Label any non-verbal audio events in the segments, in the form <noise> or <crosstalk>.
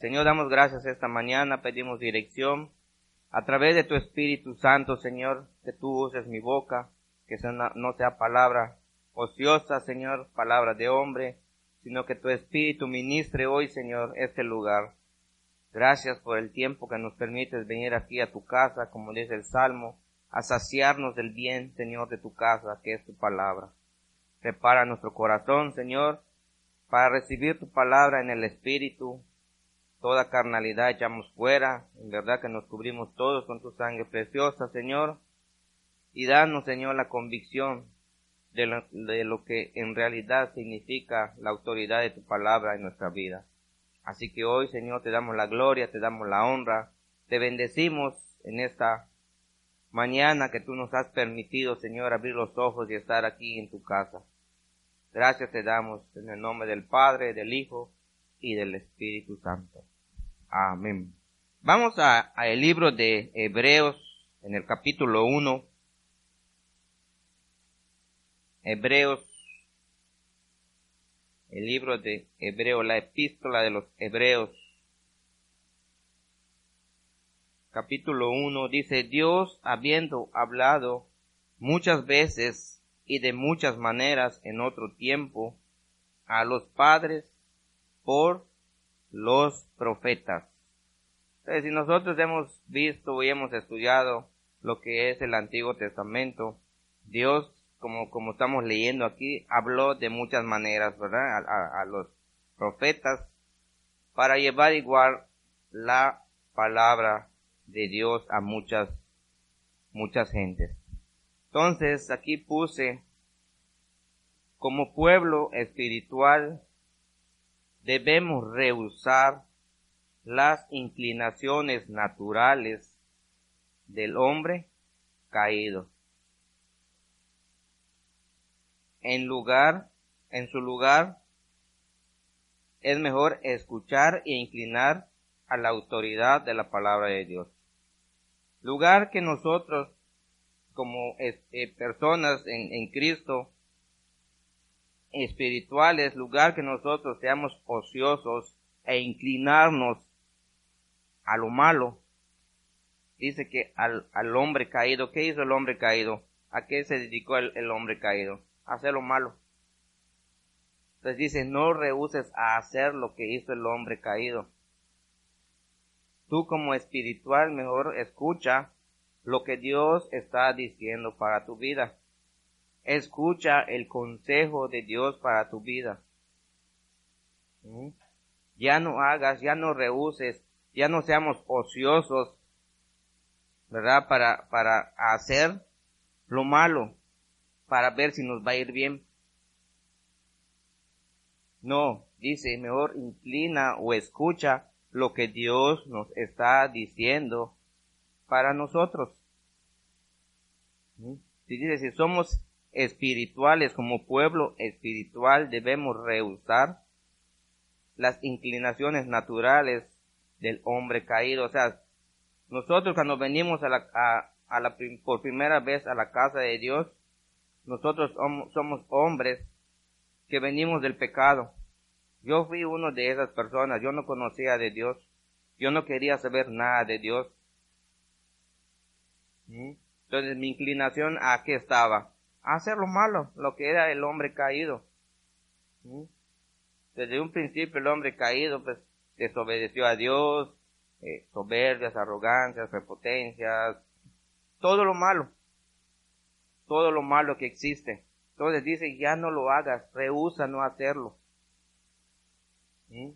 Señor, damos gracias esta mañana, pedimos dirección a través de tu Espíritu Santo, Señor, que tú uses mi boca, que no sea palabra ociosa, Señor, palabra de hombre, sino que tu Espíritu ministre hoy, Señor, este lugar. Gracias por el tiempo que nos permites venir aquí a tu casa, como dice el Salmo, a saciarnos del bien, Señor, de tu casa, que es tu palabra. Prepara nuestro corazón, Señor, para recibir tu palabra en el Espíritu. Toda carnalidad echamos fuera, en verdad que nos cubrimos todos con tu sangre preciosa, Señor. Y danos, Señor, la convicción de lo, de lo que en realidad significa la autoridad de tu palabra en nuestra vida. Así que hoy, Señor, te damos la gloria, te damos la honra, te bendecimos en esta mañana que tú nos has permitido, Señor, abrir los ojos y estar aquí en tu casa. Gracias te damos en el nombre del Padre, del Hijo y del Espíritu Santo. Amén. Vamos a, el libro de Hebreos en el capítulo 1. Hebreos, el libro de Hebreos, la epístola de los Hebreos. Capítulo 1 dice, Dios habiendo hablado muchas veces y de muchas maneras en otro tiempo a los padres por los profetas. Entonces, si nosotros hemos visto y hemos estudiado lo que es el Antiguo Testamento, Dios, como, como estamos leyendo aquí, habló de muchas maneras, ¿verdad? A, a los profetas para llevar igual la palabra de Dios a muchas, muchas gentes. Entonces aquí puse, como pueblo espiritual, debemos rehusar las inclinaciones naturales del hombre caído. En lugar, en su lugar, es mejor escuchar e inclinar a la autoridad de la palabra de Dios. Lugar que nosotros como este, personas en, en Cristo espirituales, lugar que nosotros seamos ociosos e inclinarnos a lo malo. Dice que al, al, hombre caído, ¿qué hizo el hombre caído? ¿A qué se dedicó el, el hombre caído? A hacer lo malo. Entonces dice, no rehuses a hacer lo que hizo el hombre caído. Tú como espiritual mejor escucha lo que Dios está diciendo para tu vida. Escucha el consejo de Dios para tu vida. ¿Mm? Ya no hagas, ya no rehuses, ya no seamos ociosos, ¿verdad? Para, para hacer lo malo, para ver si nos va a ir bien. No, dice, mejor inclina o escucha lo que Dios nos está diciendo para nosotros. ¿Mm? Si dice, si somos espirituales como pueblo espiritual debemos rehusar las inclinaciones naturales del hombre caído. O sea, nosotros cuando venimos a la, a, la, por primera vez a la casa de Dios, nosotros somos hombres que venimos del pecado. Yo fui uno de esas personas, yo no conocía de Dios, yo no quería saber nada de Dios. ¿Mm? Entonces mi inclinación a qué estaba? Hacer lo malo, lo que era el hombre caído. Desde un principio el hombre caído pues desobedeció a Dios, eh, soberbias, arrogancias, prepotencias, todo lo malo, todo lo malo que existe. Entonces dice, ya no lo hagas, rehúsa no hacerlo.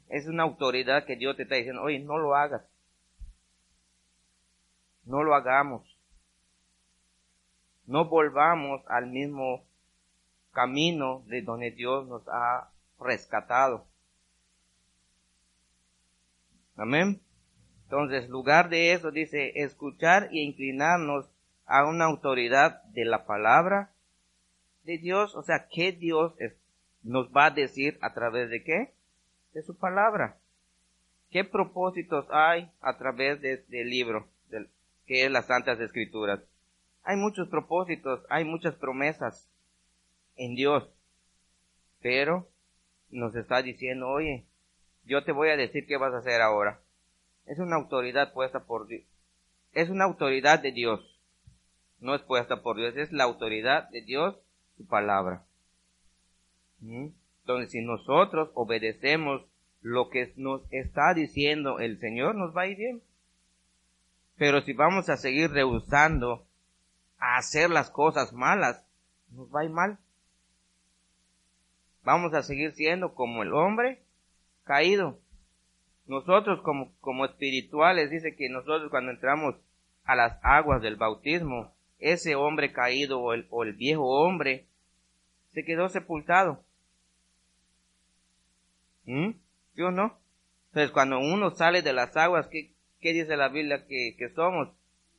Es una autoridad que Dios te está diciendo, oye, no lo hagas. No lo hagamos no volvamos al mismo camino de donde Dios nos ha rescatado. Amén. Entonces, lugar de eso dice escuchar e inclinarnos a una autoridad de la palabra de Dios, o sea, ¿qué Dios nos va a decir a través de qué? De su palabra. ¿Qué propósitos hay a través de este libro, que es las Santas Escrituras? Hay muchos propósitos, hay muchas promesas en Dios. Pero nos está diciendo, oye, yo te voy a decir qué vas a hacer ahora. Es una autoridad puesta por Dios. Es una autoridad de Dios. No es puesta por Dios, es la autoridad de Dios, su palabra. ¿Mm? Entonces, si nosotros obedecemos lo que nos está diciendo el Señor, nos va a ir bien. Pero si vamos a seguir rehusando hacer las cosas malas, nos va a ir mal. Vamos a seguir siendo como el hombre caído. Nosotros como, como espirituales, dice que nosotros cuando entramos a las aguas del bautismo, ese hombre caído o el, o el viejo hombre se quedó sepultado. ¿Mm? ¿Sí o no? Entonces cuando uno sale de las aguas, ¿qué, qué dice la Biblia que, que somos?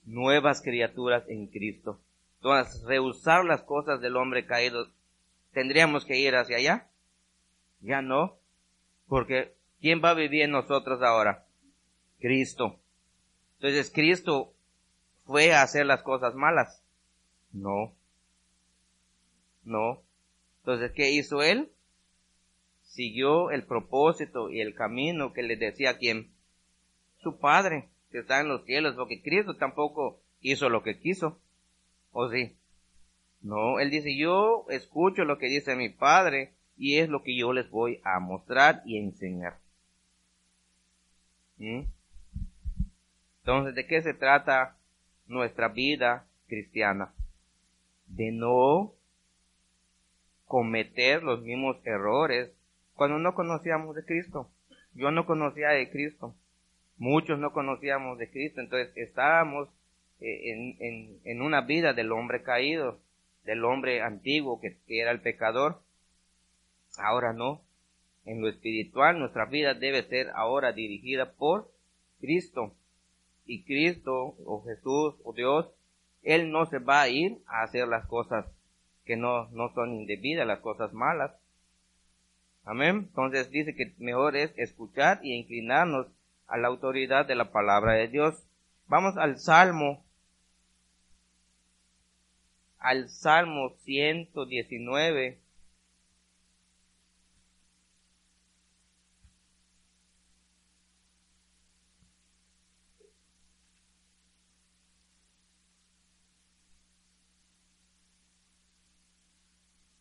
Nuevas criaturas en Cristo. Entonces, rehusar las cosas del hombre caído, ¿tendríamos que ir hacia allá? Ya no. Porque ¿quién va a vivir en nosotros ahora? Cristo. Entonces, ¿Cristo fue a hacer las cosas malas? No. No. Entonces, ¿qué hizo él? Siguió el propósito y el camino que le decía quién? Su Padre, que está en los cielos, porque Cristo tampoco hizo lo que quiso. ¿O sí? No, él dice, yo escucho lo que dice mi Padre y es lo que yo les voy a mostrar y enseñar. ¿Mm? Entonces, ¿de qué se trata nuestra vida cristiana? De no cometer los mismos errores cuando no conocíamos de Cristo. Yo no conocía de Cristo. Muchos no conocíamos de Cristo. Entonces estábamos eh, en, en, una vida del hombre caído, del hombre antiguo que era el pecador. Ahora no. En lo espiritual nuestra vida debe ser ahora dirigida por Cristo. Y Cristo o Jesús o Dios, Él no se va a ir a hacer las cosas que no, no son indebidas, las cosas malas. Amén. Entonces dice que mejor es escuchar y inclinarnos a la autoridad de la palabra de Dios. Vamos al Salmo al Salmo 119.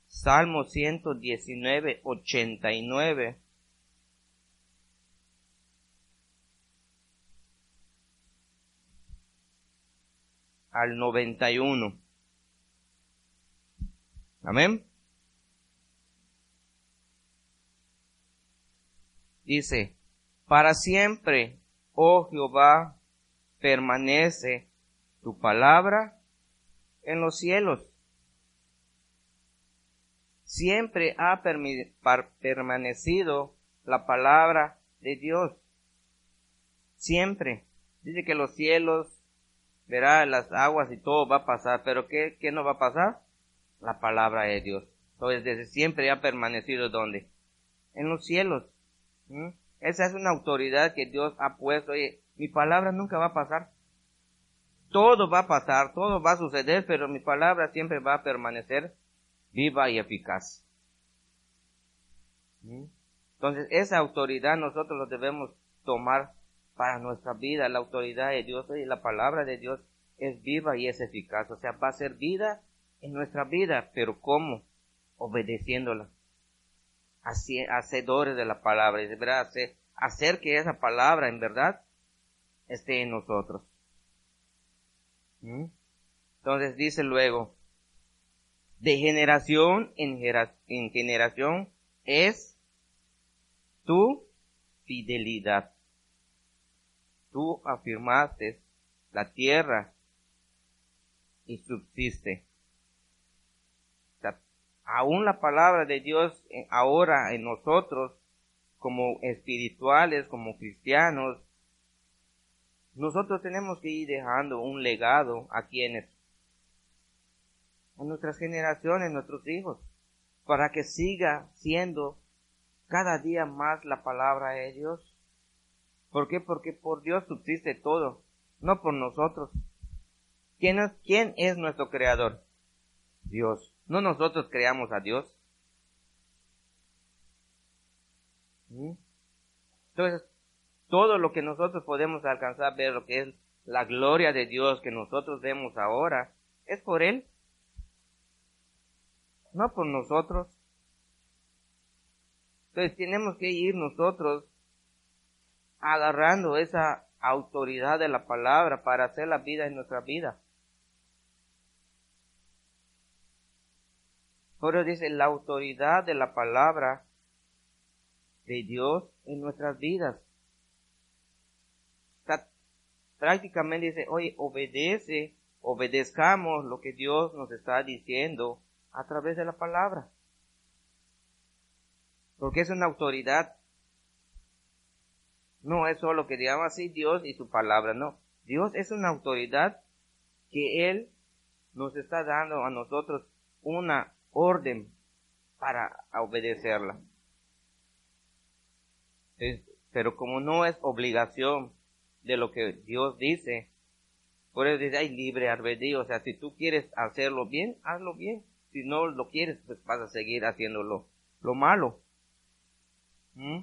Salmo 119, 89. Al 91. Amén. Dice, para siempre, oh Jehová, permanece tu palabra en los cielos. Siempre ha permanecido la palabra de Dios. Siempre. Dice que los cielos, verá las aguas y todo va a pasar, pero ¿qué, qué no va a pasar? la palabra de Dios. Entonces, desde siempre ha permanecido donde? En los cielos. Esa es una autoridad que Dios ha puesto. Oye, mi palabra nunca va a pasar. Todo va a pasar, todo va a suceder, pero mi palabra siempre va a permanecer viva y eficaz. Entonces, esa autoridad nosotros lo debemos tomar para nuestra vida. La autoridad de Dios y la palabra de Dios es viva y es eficaz. O sea, va a ser vida en nuestra vida, pero ¿cómo? Obedeciéndola. Así, hacedores de la palabra, y deberá hacer, hacer que esa palabra en verdad esté en nosotros. ¿Mm? Entonces dice luego, de generación en, en generación es tu fidelidad. Tú afirmaste la tierra y subsiste aún la palabra de Dios eh, ahora en nosotros, como espirituales, como cristianos, nosotros tenemos que ir dejando un legado a quienes, a nuestras generaciones, nuestros hijos, para que siga siendo cada día más la palabra de Dios. ¿Por qué? Porque por Dios subsiste todo, no por nosotros. ¿Quién es, quién es nuestro creador? Dios. ¿No nosotros creamos a Dios? Entonces, todo lo que nosotros podemos alcanzar, ver lo que es la gloria de Dios que nosotros vemos ahora, es por Él, no por nosotros. Entonces tenemos que ir nosotros agarrando esa autoridad de la palabra para hacer la vida en nuestra vida. Por eso dice la autoridad de la palabra de Dios en nuestras vidas. prácticamente dice, oye, obedece, obedezcamos lo que Dios nos está diciendo a través de la palabra. Porque es una autoridad. No es solo que digamos así Dios y su palabra, no. Dios es una autoridad que Él nos está dando a nosotros una orden para obedecerla pero como no es obligación de lo que Dios dice, por eso dice, hay libre albedrío, o sea, si tú quieres hacerlo bien, hazlo bien, si no lo quieres, pues vas a seguir haciéndolo lo malo. ¿Mm?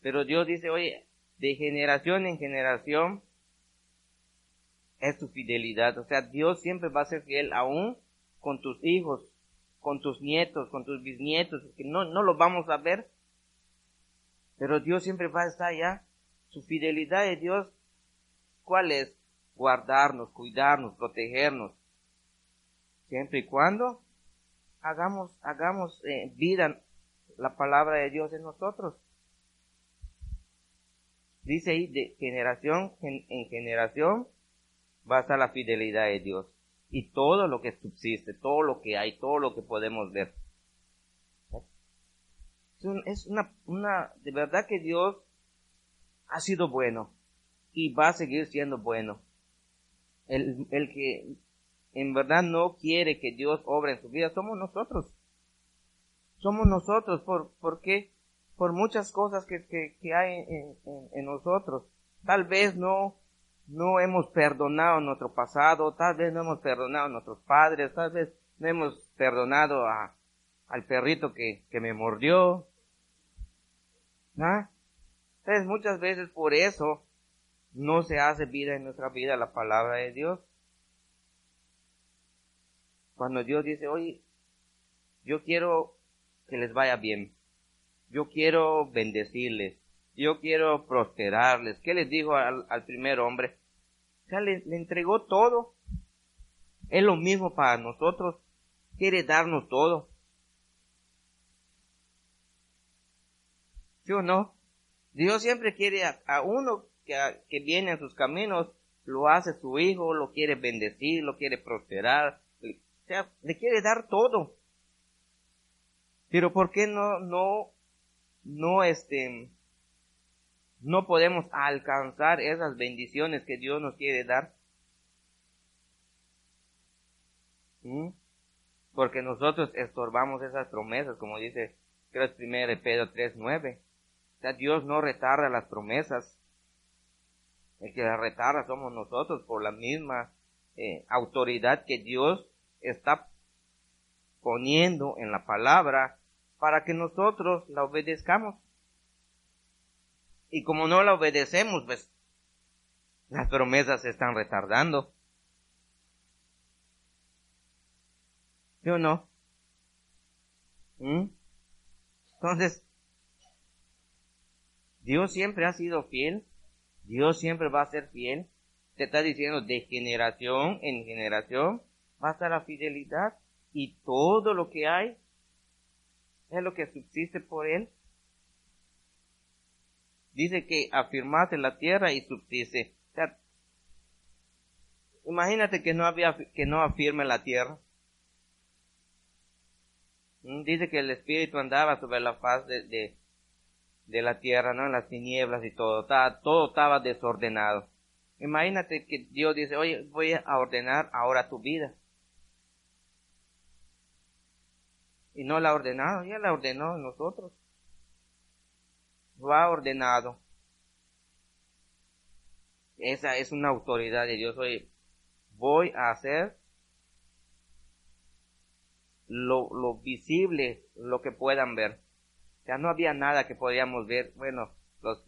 Pero Dios dice, oye, de generación en generación es tu fidelidad, o sea, Dios siempre va a ser fiel aún con tus hijos, con tus nietos, con tus bisnietos, que no, no lo vamos a ver, pero Dios siempre va a estar allá. Su fidelidad de Dios, ¿cuál es? Guardarnos, cuidarnos, protegernos. Siempre y cuando hagamos, hagamos eh, vida la palabra de Dios en nosotros. Dice ahí, de generación en generación va a la fidelidad de Dios. Y todo lo que subsiste, todo lo que hay, todo lo que podemos ver es una, una, de verdad que Dios ha sido bueno y va a seguir siendo bueno. El, el que en verdad no quiere que Dios obre en su vida somos nosotros. Somos nosotros, ¿por, por qué? Por muchas cosas que, que, hay en, en, nosotros. Tal vez no, no hemos perdonado nuestro pasado, tal vez no hemos perdonado a nuestros padres, tal vez no hemos perdonado a, al perrito que, que me mordió, ¿Ah? Entonces muchas veces por eso no se hace vida en nuestra vida la palabra de Dios. Cuando Dios dice, oye, yo quiero que les vaya bien, yo quiero bendecirles, yo quiero prosperarles. ¿Qué les dijo al, primer hombre? O sea, le, le entregó todo. Es lo mismo para nosotros. Quiere darnos todo. ¿Sí o no? Dios siempre quiere a, uno que, viene en sus caminos, lo hace su hijo, lo quiere bendecir, lo quiere prosperar, le, o sea, le quiere dar todo. Pero ¿por qué no, no, este, no podemos alcanzar esas bendiciones que Dios nos quiere dar? ¿Mm? Porque nosotros estorbamos esas promesas, como dice, creo es 1 Pedro 3.9. Dios no retarda las promesas. El que las retarda somos nosotros por la misma eh, autoridad que Dios está poniendo en la palabra para que nosotros la obedezcamos. Y como no la obedecemos, pues las promesas se están retardando. ¿Sí o no? ¿Mm? Entonces, Dios siempre ha sido fiel. Dios siempre va a ser fiel. Te está diciendo de generación en generación va a estar la fidelidad y todo lo que hay es lo que subsiste por él. Dice que afirmase la tierra y subsiste. imagínate que no había, que no afirme la tierra. Mm, dice que el espíritu andaba sobre la faz de, de la tierra, ¿no? En las tinieblas y todo, todo estaba desordenado. Imagínate que Dios dice, oye, voy a ordenar ahora tu vida. Y no la ha ordenado, ya la ordenó nosotros. Lo ha ordenado. Esa es una autoridad de Dios. Oye, voy a hacer lo, lo visible, lo que puedan ver. Ya no había nada que podíamos ver. Bueno, los,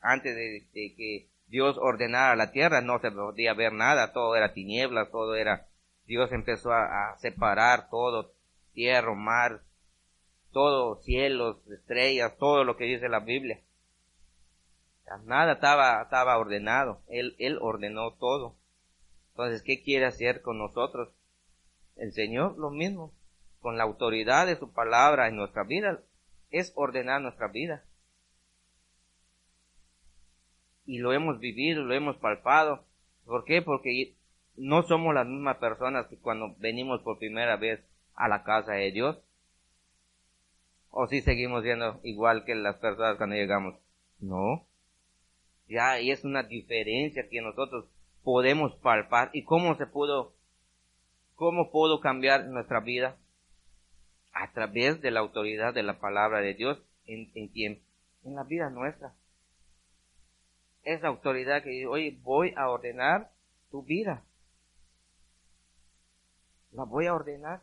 antes de, que Dios ordenara la tierra, no se podía ver nada, todo era tinieblas, todo era, Dios empezó a, separar todo, tierra, mar, todo, cielos, estrellas, todo lo que dice la Biblia. Nada estaba, estaba ordenado, Él, Él ordenó todo. Entonces, ¿qué quiere hacer con nosotros? El Señor lo mismo, con la autoridad de su palabra en nuestra vida, es ordenar nuestra vida. Y lo hemos vivido, lo hemos palpado. ¿Por qué? Porque no somos las mismas personas que cuando venimos por primera vez a la casa de Dios. O si seguimos siendo igual que las personas cuando llegamos. No. Ya, es una diferencia que nosotros podemos palpar. ¿Y cómo se pudo, cómo pudo cambiar nuestra vida? a través de la autoridad de la palabra de Dios en, en En la vida nuestra. Esa autoridad que hoy voy a ordenar tu vida. La voy a ordenar.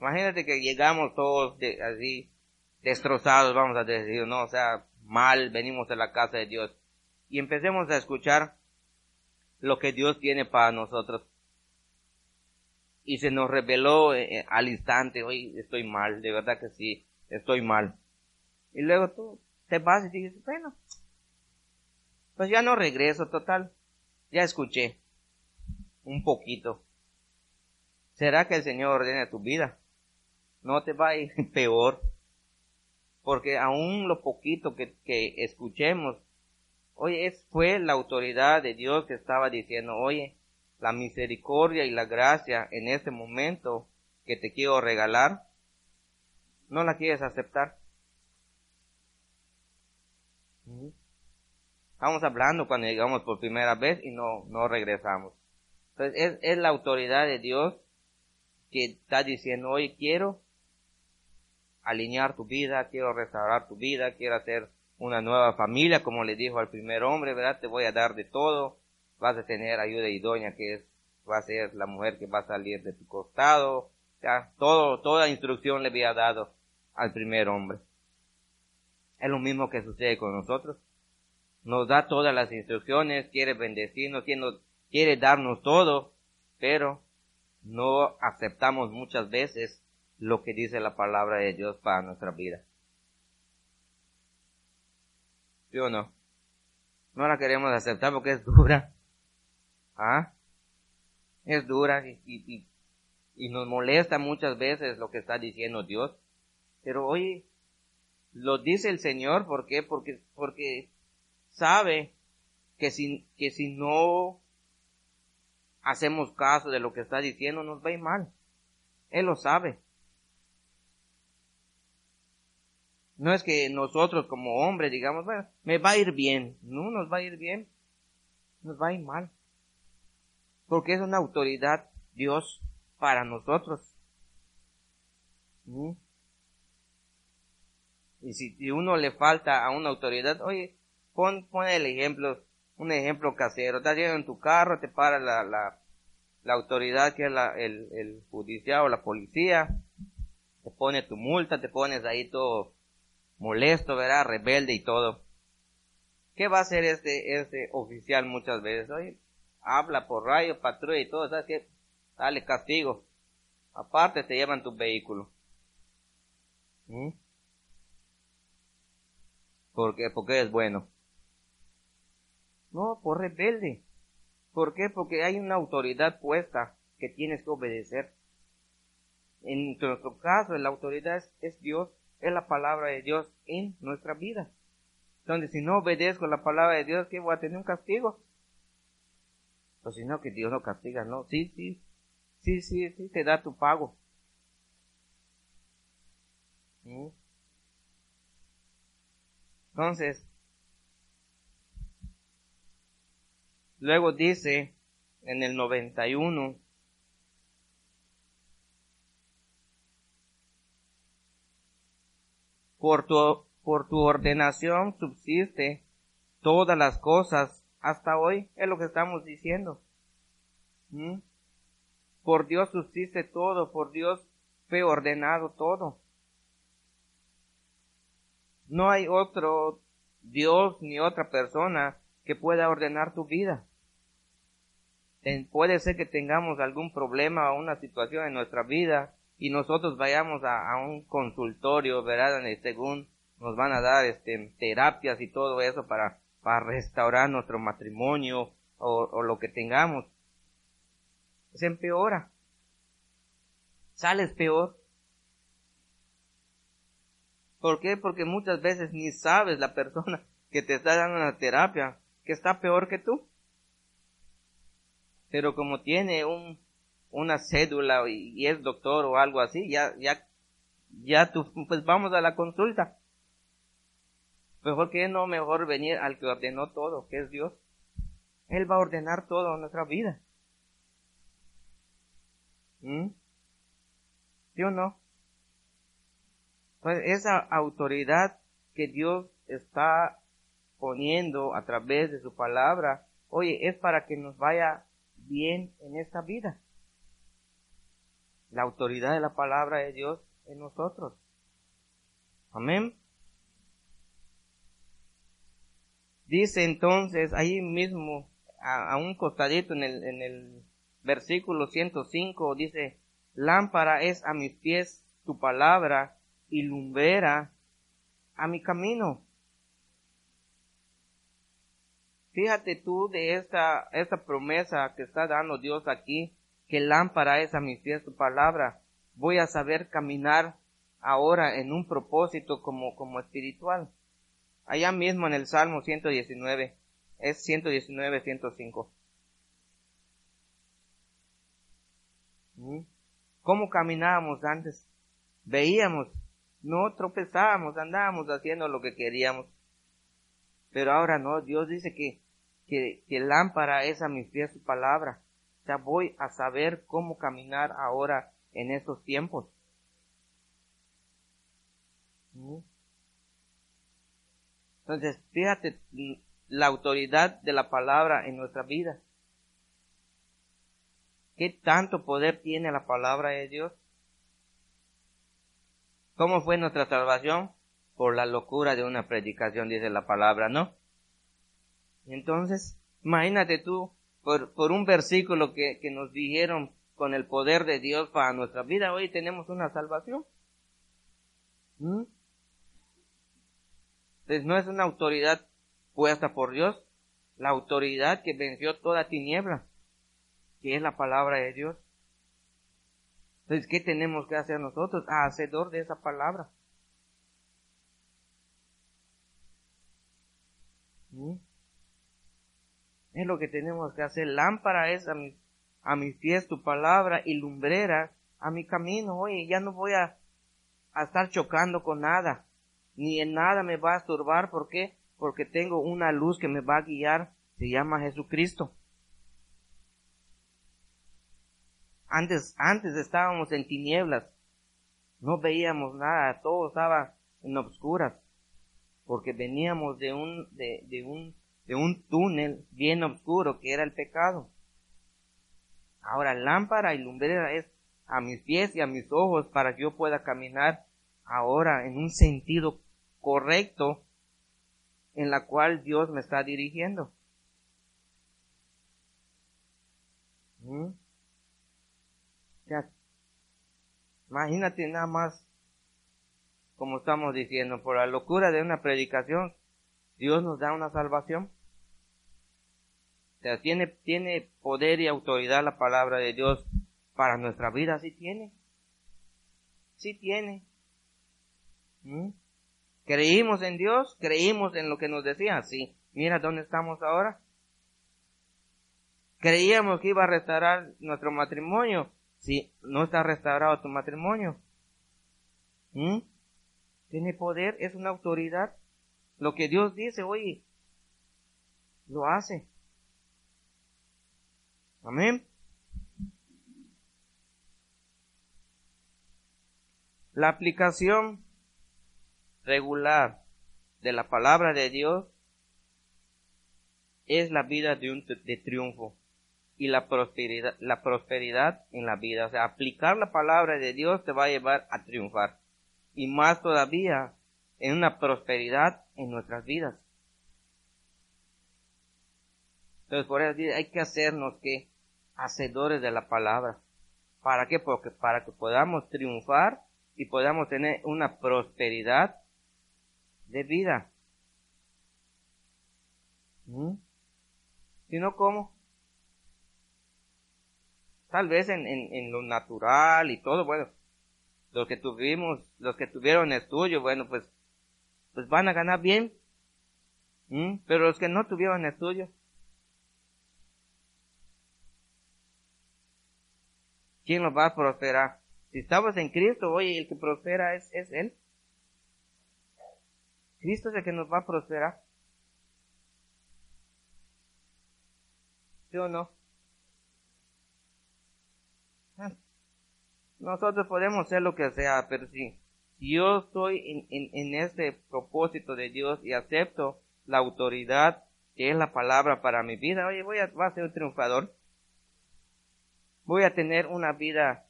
Imagínate que llegamos todos así destrozados, vamos a decir, no, o sea, mal, venimos a la casa de Dios y empecemos a escuchar lo que Dios tiene para nosotros y se nos reveló eh, eh, al instante, hoy estoy mal, de verdad que sí, estoy mal. Y luego tú te vas y dices, bueno, pues ya no regreso, total, ya escuché un poquito. ¿Será que el Señor ordena tu vida? No te va a ir <laughs> peor, porque aún lo poquito que, que escuchemos, oye, fue la autoridad de Dios que estaba diciendo, oye, la misericordia y la gracia en este momento que te quiero regalar, no la quieres aceptar. Estamos hablando cuando llegamos por primera vez y no, no regresamos. Entonces es, es la autoridad de Dios que está diciendo, hoy quiero alinear tu vida, quiero restaurar tu vida, quiero hacer una nueva familia, como le dijo al primer hombre, ¿verdad? Te voy a dar de todo, vas a tener ayuda idónea que es, va a ser la mujer que va a salir de tu costado, ya, todo, toda instrucción le había dado al primer hombre. Es lo mismo que sucede con nosotros. Nos da todas las instrucciones, quiere bendecirnos, quiere, darnos todo, pero no aceptamos muchas veces lo que dice la palabra de Dios para nuestra vida. ¿Sí o no? No la queremos aceptar porque es dura. ¿Ah? Es dura y, y, nos molesta muchas veces lo que está diciendo Dios. Pero hoy lo dice el Señor, ¿por qué? Porque, porque sabe que si, que si no hacemos caso de lo que está diciendo, nos va a ir mal. Él lo sabe. No es que nosotros como hombres digamos, bueno, me va a ir bien. No, nos va a ir bien. Nos va a ir mal porque es una autoridad Dios para nosotros. ¿Mm? Y si, uno le falta a una autoridad, oye, pon, pon el ejemplo, un ejemplo casero. Estás yendo en tu carro, te para la, la, la autoridad que es la, el, el judicial o la policía, te pone tu multa, te pones ahí todo molesto, ¿verdad? Rebelde y todo. ¿Qué va a hacer este, este oficial muchas veces? Oye, habla por radio, patrulla y todo, ¿sabes qué? Dale castigo. Aparte te llevan tu vehículo. ¿Mm? Porque, porque es bueno. No, por rebelde. ¿Por qué? Porque hay una autoridad puesta que tienes que obedecer. En nuestro caso, la autoridad es Dios, es la palabra de Dios en nuestra vida. Entonces, si no obedezco la palabra de Dios, ¿qué voy a tener un castigo? O si no, que Dios no castiga, no. Sí, sí, sí, sí, sí, te da tu pago. Entonces, luego dice en el 91, por tu, por tu ordenación subsiste todas las cosas hasta hoy es lo que estamos diciendo. ¿Mm? Por Dios subsiste todo, por Dios fue ordenado todo. No hay otro Dios ni otra persona que pueda ordenar tu vida. Puede ser que tengamos algún problema o una situación en nuestra vida y nosotros vayamos a, un consultorio, ¿verdad? Según nos van a dar este, terapias y todo eso para, para restaurar nuestro matrimonio o, o lo que tengamos. Se empeora. Sales peor. ¿Por qué? Porque muchas veces ni sabes la persona que te está dando la terapia que está peor que tú. Pero como tiene un, una cédula y, es doctor o algo así, ya, ya, ya tú, pues vamos a la consulta. Mejor que no, mejor venir al que ordenó todo, que es Dios. Él va a ordenar todo en nuestra vida. ¿Mm? ¿Sí o no? Pues esa autoridad que Dios está poniendo a través de su palabra, oye, es para que nos vaya bien en esta vida. La autoridad de la palabra de Dios en nosotros. Amén. Dice entonces ahí mismo, a, un costadito en el, en el versículo 105, dice, lámpara es a mis pies tu palabra y lumbrera a mi camino. Fíjate tú de esta, esta promesa que está dando Dios aquí, que lámpara es a mis pies tu palabra. Voy a saber caminar ahora en un propósito como, como espiritual. Allá mismo en el Salmo 119, es 119, 105. ¿Mm? ¿Cómo caminábamos antes? Veíamos, no tropezábamos, andábamos haciendo lo que queríamos. Pero ahora no, Dios dice que que, lámpara es a mis pies su palabra. Voy a saber cómo caminar ahora en estos tiempos. Entonces, fíjate la autoridad de la palabra en nuestra vida. ¿Qué tanto poder tiene la palabra de Dios? ¿Cómo fue nuestra salvación? Por la locura de una predicación, dice la palabra, ¿no? Entonces, imagínate tú, por, por un versículo que, que nos dijeron con el poder de Dios para nuestra vida, hoy tenemos una salvación. ¿Mm? Entonces no es una autoridad puesta por Dios, la autoridad que venció toda tiniebla, que es la palabra de Dios. Entonces, ¿qué tenemos que hacer nosotros? Hacedor de esa palabra. ¿Mm? Es lo que tenemos que hacer. Lámpara es a, mi, a mis pies tu palabra y lumbrera a mi camino. Oye, ya no voy a, estar chocando con nada. Ni en nada me va a estorbar. ¿Por qué? Porque tengo una luz que me va a guiar. Se llama Jesucristo. Antes, antes estábamos en tinieblas. No veíamos nada. Todo estaba en obscuras. Porque veníamos de un, de, de un de un túnel bien oscuro que era el pecado. Ahora lámpara y lumbrera es a mis pies y a mis ojos para que yo pueda caminar ahora en un sentido correcto en la cual Dios me está dirigiendo. ¿Mm? imagínate nada más, como estamos diciendo, por la locura de una predicación, Dios nos da una salvación. O sea, tiene, tiene poder y autoridad la palabra de Dios para nuestra vida, sí tiene. Sí tiene. ¿Mm? Creímos en Dios, creímos en lo que nos decía, sí. Mira dónde estamos ahora. Creíamos que iba a restaurar nuestro matrimonio. Sí, no está restaurado tu matrimonio. ¿Mm? Tiene poder, es una autoridad. Lo que Dios dice, oye, lo hace. Amén. La aplicación regular de la palabra de Dios es la vida de un de triunfo y la prosperidad, la prosperidad en la vida. O sea, aplicar la palabra de Dios te va a llevar a triunfar. Y más todavía en una prosperidad en nuestras vidas. Entonces, por eso hay que hacernos que hacedores de la palabra. ¿Para qué? Porque para que podamos triunfar y podamos tener una prosperidad de vida. ¿Mm? Si no, ¿cómo? Tal vez en, en, lo natural y todo, bueno, los que tuvimos, los que tuvieron estudio, bueno, pues, pues van a ganar bien. ¿Mm? Pero los que no tuvieron estudio, ¿quién los va a prosperar? Si estamos en Cristo, oye, el que prospera es, es Él. Cristo es el que nos va a prosperar. ¿Sí o no? Ah, nosotros podemos hacer lo que sea, pero si, yo estoy en, en, en este propósito de Dios y acepto la autoridad que es la palabra para mi vida, oye, voy a, voy a ser un triunfador voy a tener una vida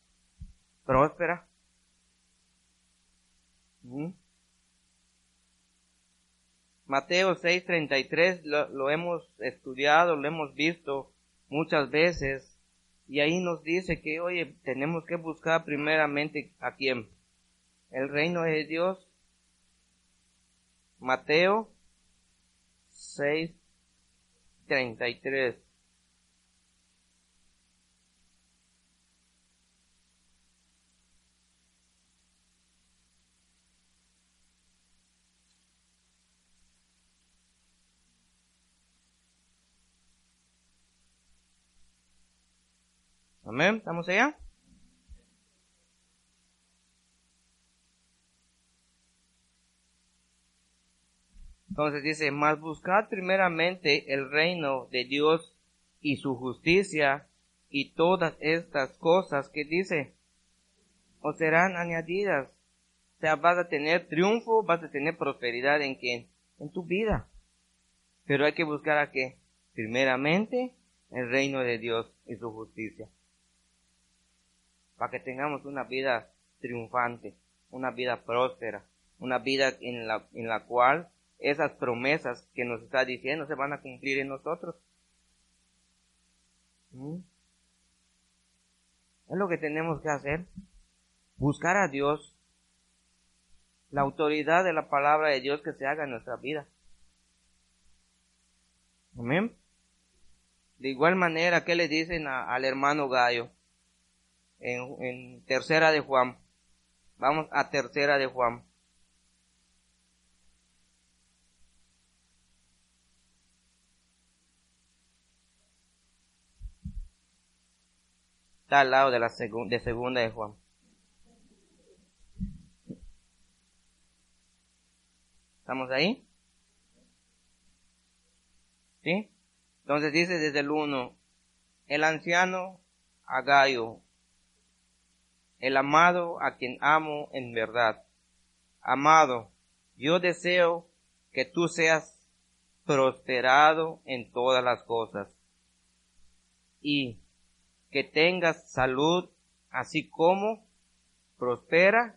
próspera. ¿Mm? Mateo 6:33 lo, lo hemos estudiado, lo hemos visto muchas veces y ahí nos dice que, oye, tenemos que buscar primeramente a quién? El reino de Dios. Mateo 6:33. Amén. ¿Estamos allá? Entonces dice, mas buscad primeramente el reino de Dios y su justicia y todas estas cosas que dice, os serán añadidas. O sea, vas a tener triunfo, vas a tener prosperidad en quién? En tu vida. Pero hay que buscar a qué? Primeramente el reino de Dios y su justicia para que tengamos una vida triunfante, una vida próspera, una vida en la, en la cual esas promesas que nos está diciendo se van a cumplir en nosotros. ¿Mm? Es lo que tenemos que hacer. Buscar a Dios. La autoridad de la palabra de Dios que se haga en nuestra vida. Amén. De igual manera, ¿qué le dicen al hermano Gallo? En, tercera de Juan. Vamos a tercera de Juan. Está al lado de la segunda de Juan. ¿Estamos ahí? ¿Sí? Entonces dice desde el 1, el anciano Agayo, el amado a quien amo en verdad. Amado, yo deseo que tú seas prosperado en todas las cosas y que tengas salud así como prospera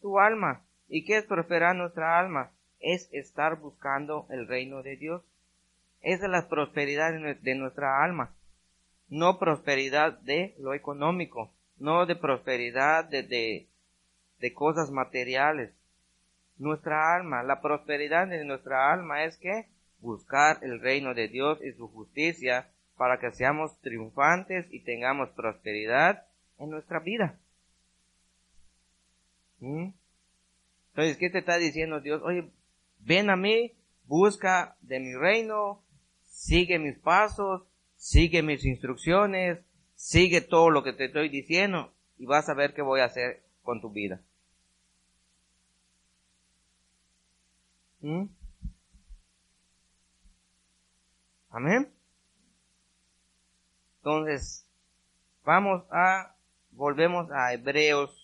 tu alma. ¿Y qué es prosperar nuestra alma? Es estar buscando el reino de Dios. Esa es la prosperidad de nuestra alma, no prosperidad de lo económico no de prosperidad, de, de, cosas materiales. Nuestra alma, la prosperidad de nuestra alma es que buscar el reino de Dios y su justicia para que seamos triunfantes y tengamos prosperidad en nuestra vida. ¿Mm? Entonces, ¿qué te está diciendo Dios? Oye, ven a mí, busca de mi reino, sigue mis pasos, sigue mis instrucciones, Sigue todo lo que te estoy diciendo y vas a ver qué voy a hacer con tu vida. ¿Mm? Amén. Entonces, vamos a, volvemos a Hebreos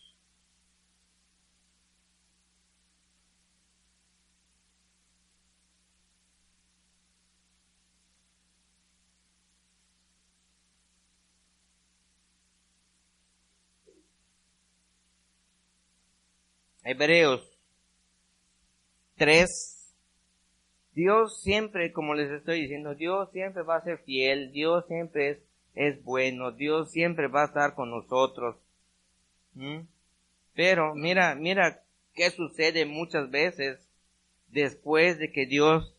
Hebreos 3, Dios siempre, como les estoy diciendo, Dios siempre va a ser fiel, Dios siempre es, bueno, Dios siempre va a estar con nosotros. ¿Mm? Pero mira, mira qué sucede muchas veces después de que Dios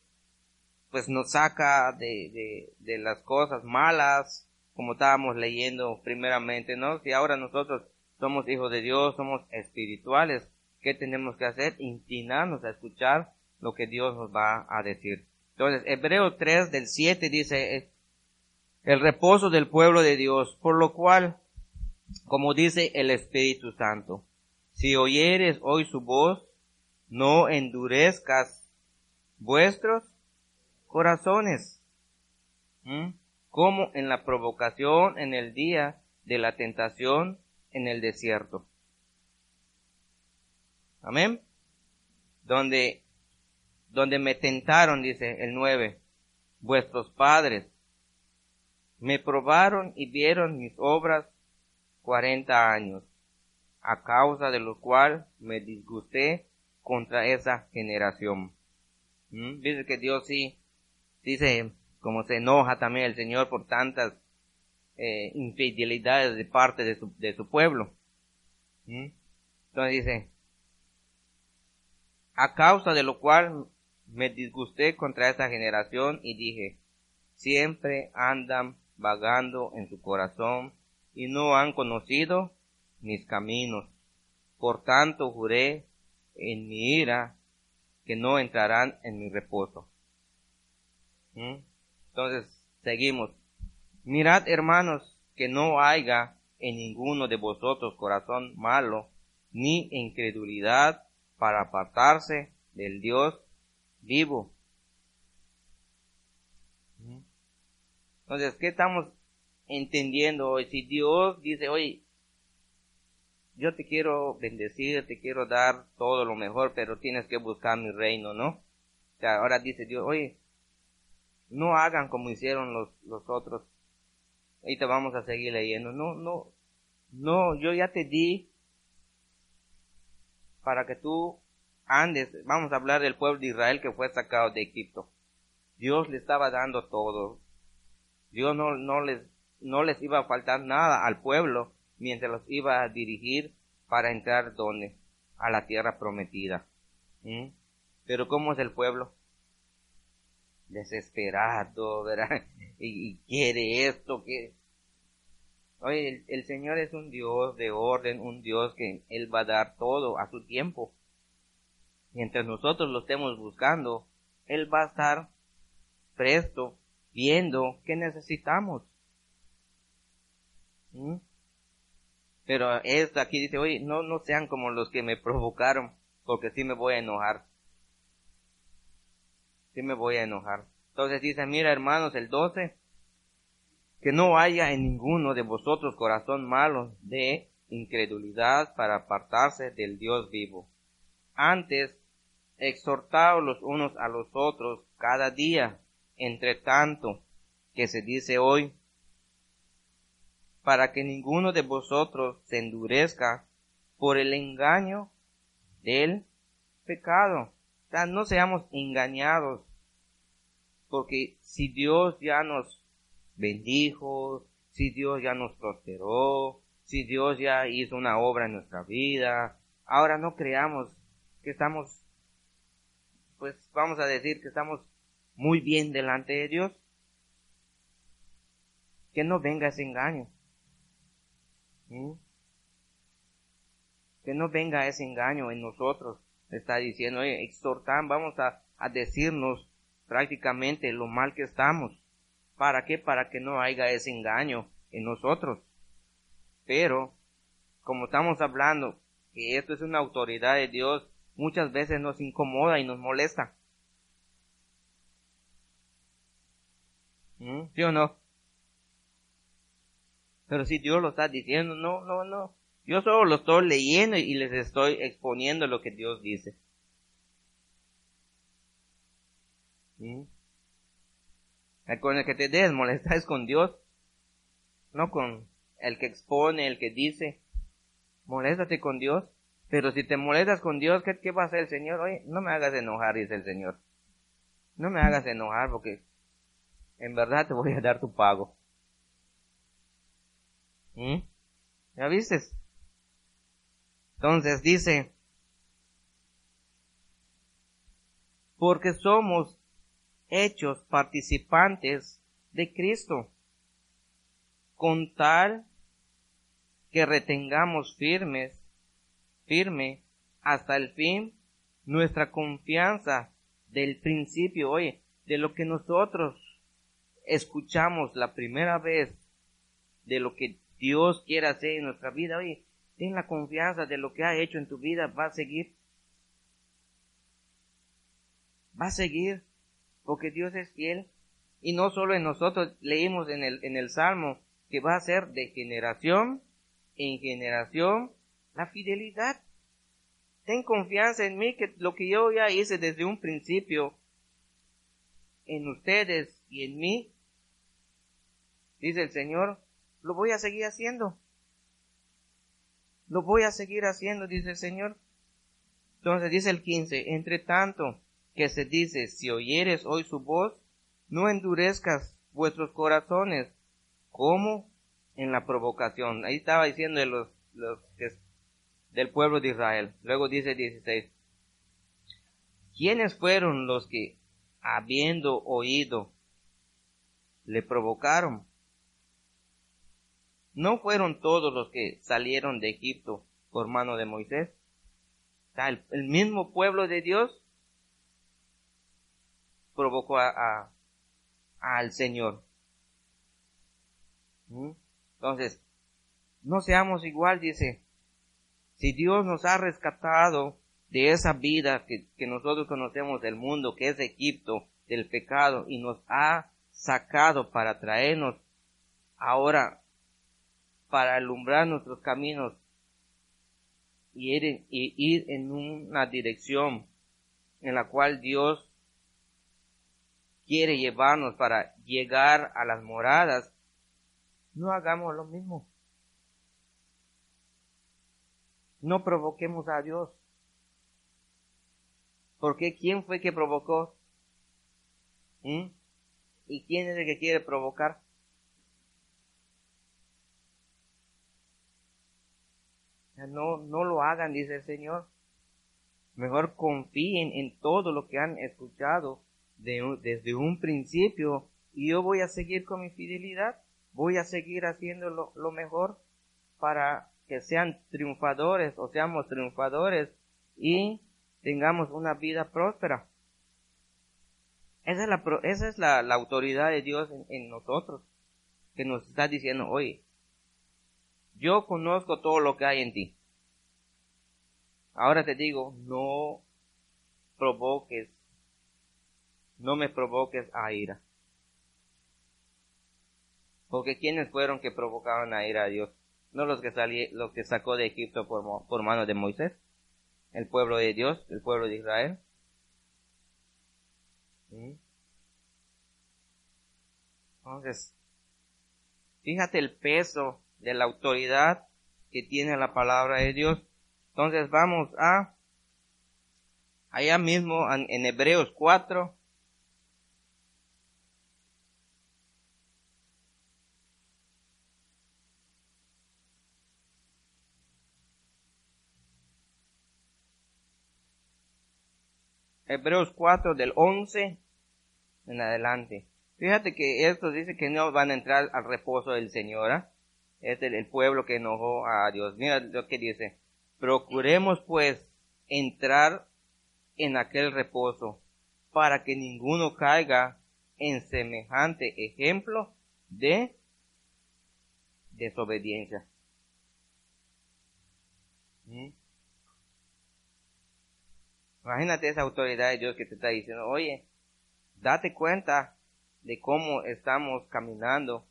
pues nos saca de, de, de las cosas malas, como estábamos leyendo primeramente, ¿no? Si ahora nosotros somos hijos de Dios, somos espirituales, ¿qué tenemos que hacer? Inclinarnos a escuchar lo que Dios nos va a decir. Entonces, Hebreo 3 del 7 dice, el reposo del pueblo de Dios, por lo cual, como dice el Espíritu Santo, si oyeres hoy su voz, no endurezcas vuestros corazones, como en la provocación en el día de la tentación en el desierto. Amén. Donde, donde me tentaron, dice el 9, vuestros padres, me probaron y vieron mis obras cuarenta años, a causa de lo cual me disgusté contra esa generación. ¿Mm? Dice que Dios sí, dice, como se enoja también el Señor por tantas eh, infidelidades de parte de su, de su pueblo. ¿Mm? Entonces dice, a causa de lo cual me disgusté contra esa generación y dije, siempre andan vagando en su corazón y no han conocido mis caminos. Por tanto juré en mi ira que no entrarán en mi reposo. ¿Mm? Entonces, seguimos. Mirad, hermanos, que no haya en ninguno de vosotros corazón malo, ni incredulidad para apartarse del Dios vivo. Entonces, ¿qué estamos entendiendo hoy? Si Dios dice, oye, yo te quiero bendecir, te quiero dar todo lo mejor, pero tienes que buscar mi reino, ¿no? O sea, ahora dice Dios, oye, no hagan como hicieron los, los otros. Ahorita vamos a seguir leyendo. No, no, no, yo ya te di para que tú andes. Vamos a hablar del pueblo de Israel que fue sacado de Egipto. Dios le estaba dando todo. Dios no, no les, no les iba a faltar nada al pueblo mientras los iba a dirigir para entrar donde? A la tierra prometida. ¿Mm? Pero ¿cómo es el pueblo? Desesperado, ¿verdad? <laughs> Y, quiere esto, que... Oye, el, Señor es un Dios de orden, un Dios que Él va a dar todo a su tiempo. Mientras nosotros lo estemos buscando, Él va a estar presto, viendo qué necesitamos. ¿Mm? Pero esto aquí dice, oye, no, no sean como los que me provocaron, porque sí me voy a enojar. Sí me voy a enojar. Entonces dice, mira hermanos, el 12, que no haya en ninguno de vosotros corazón malo de incredulidad para apartarse del Dios vivo. Antes, exhortaos los unos a los otros cada día, entre tanto que se dice hoy, para que ninguno de vosotros se endurezca por el engaño del pecado. No seamos engañados, porque si Dios ya nos bendijo, si Dios ya nos prosperó, si Dios ya hizo una obra en nuestra vida, ahora no creamos que estamos, pues vamos a decir que estamos muy bien delante de Dios. Que no venga ese engaño. Que no venga ese engaño en nosotros. Está diciendo, oye, exhortan, vamos a, a decirnos prácticamente lo mal que estamos. ¿Para qué? Para que no haya ese engaño en nosotros. Pero, como estamos hablando que esto es una autoridad de Dios, muchas veces nos incomoda y nos molesta. ¿Mm? ¿Sí o no? Pero si Dios lo está diciendo, no, no, no. Yo solo lo estoy leyendo y les estoy exponiendo lo que Dios dice. ¿Mm? Con el que te des molestar es con Dios, no con el que expone, el que dice. Moléstate con Dios. Pero si te molestas con Dios, ¿qué, ¿qué va a hacer el Señor? Oye, no me hagas enojar, dice el Señor. No me hagas enojar porque en verdad te voy a dar tu pago. ¿Mm? ¿Ya viste? Entonces dice, porque somos hechos participantes de Cristo, con tal que retengamos firmes, firme hasta el fin nuestra confianza del principio, oye, de lo que nosotros escuchamos la primera vez, de lo que Dios quiere hacer en nuestra vida, oye, ten la confianza de lo que ha hecho en tu vida, va a seguir. Va a seguir, porque Dios es fiel. Y no solo en nosotros, leímos en el, en el Salmo que va a ser de generación en generación la fidelidad. Ten confianza en mí que lo que yo ya hice desde un principio en ustedes y en mí, dice el Señor, lo voy a seguir haciendo. Lo voy a seguir haciendo, dice el Señor. Entonces dice el 15, entre tanto que se dice, si oyeres hoy su voz, no endurezcas vuestros corazones, como en la provocación. Ahí estaba diciendo los, los del pueblo de Israel. Luego dice 16. ¿Quiénes fueron los que, habiendo oído, le provocaron? ¿No fueron todos los que salieron de Egipto por mano de Moisés? El, el mismo pueblo de Dios provocó a, al Señor. ¿Mm? Entonces, no seamos igual, dice. Si Dios nos ha rescatado de esa vida que, que nosotros conocemos del mundo, que es Egipto, del pecado, y nos ha sacado para traernos ahora para alumbrar nuestros caminos y ir, en, y ir en una dirección en la cual Dios quiere llevarnos para llegar a las moradas no hagamos lo mismo. No provoquemos a Dios. Porque ¿quién fue que provocó? ¿Mm? ¿Y quién es el que quiere provocar? No, no lo hagan, dice el Señor. Mejor confíen en todo lo que han escuchado desde un principio y yo voy a seguir con mi fidelidad voy a seguir haciendo lo, mejor para que sean triunfadores o seamos triunfadores y tengamos una vida próspera. Esa es la, esa es la, autoridad de Dios en, nosotros, que nos está diciendo, oye, yo conozco todo lo que hay en ti. Ahora te digo, no provoques, no me provoques a ira. Porque ¿quiénes fueron que provocaron a ira a Dios? No los que salí, los que sacó de Egipto por, por mano de Moisés, el pueblo de Dios, el pueblo de Israel. Entonces, fíjate el peso de la autoridad que tiene la palabra de Dios. Entonces vamos a allá mismo en Hebreos 4, Hebreos 4 del 11 en adelante. Fíjate que esto dice que no van a entrar al reposo del Señor. ¿ah? Es el, pueblo que enojó a Dios. Mira lo que dice. Procuremos pues entrar en aquel reposo para que ninguno caiga en semejante ejemplo de desobediencia. Imagínate esa autoridad de Dios que te está diciendo, oye, date cuenta de cómo estamos caminando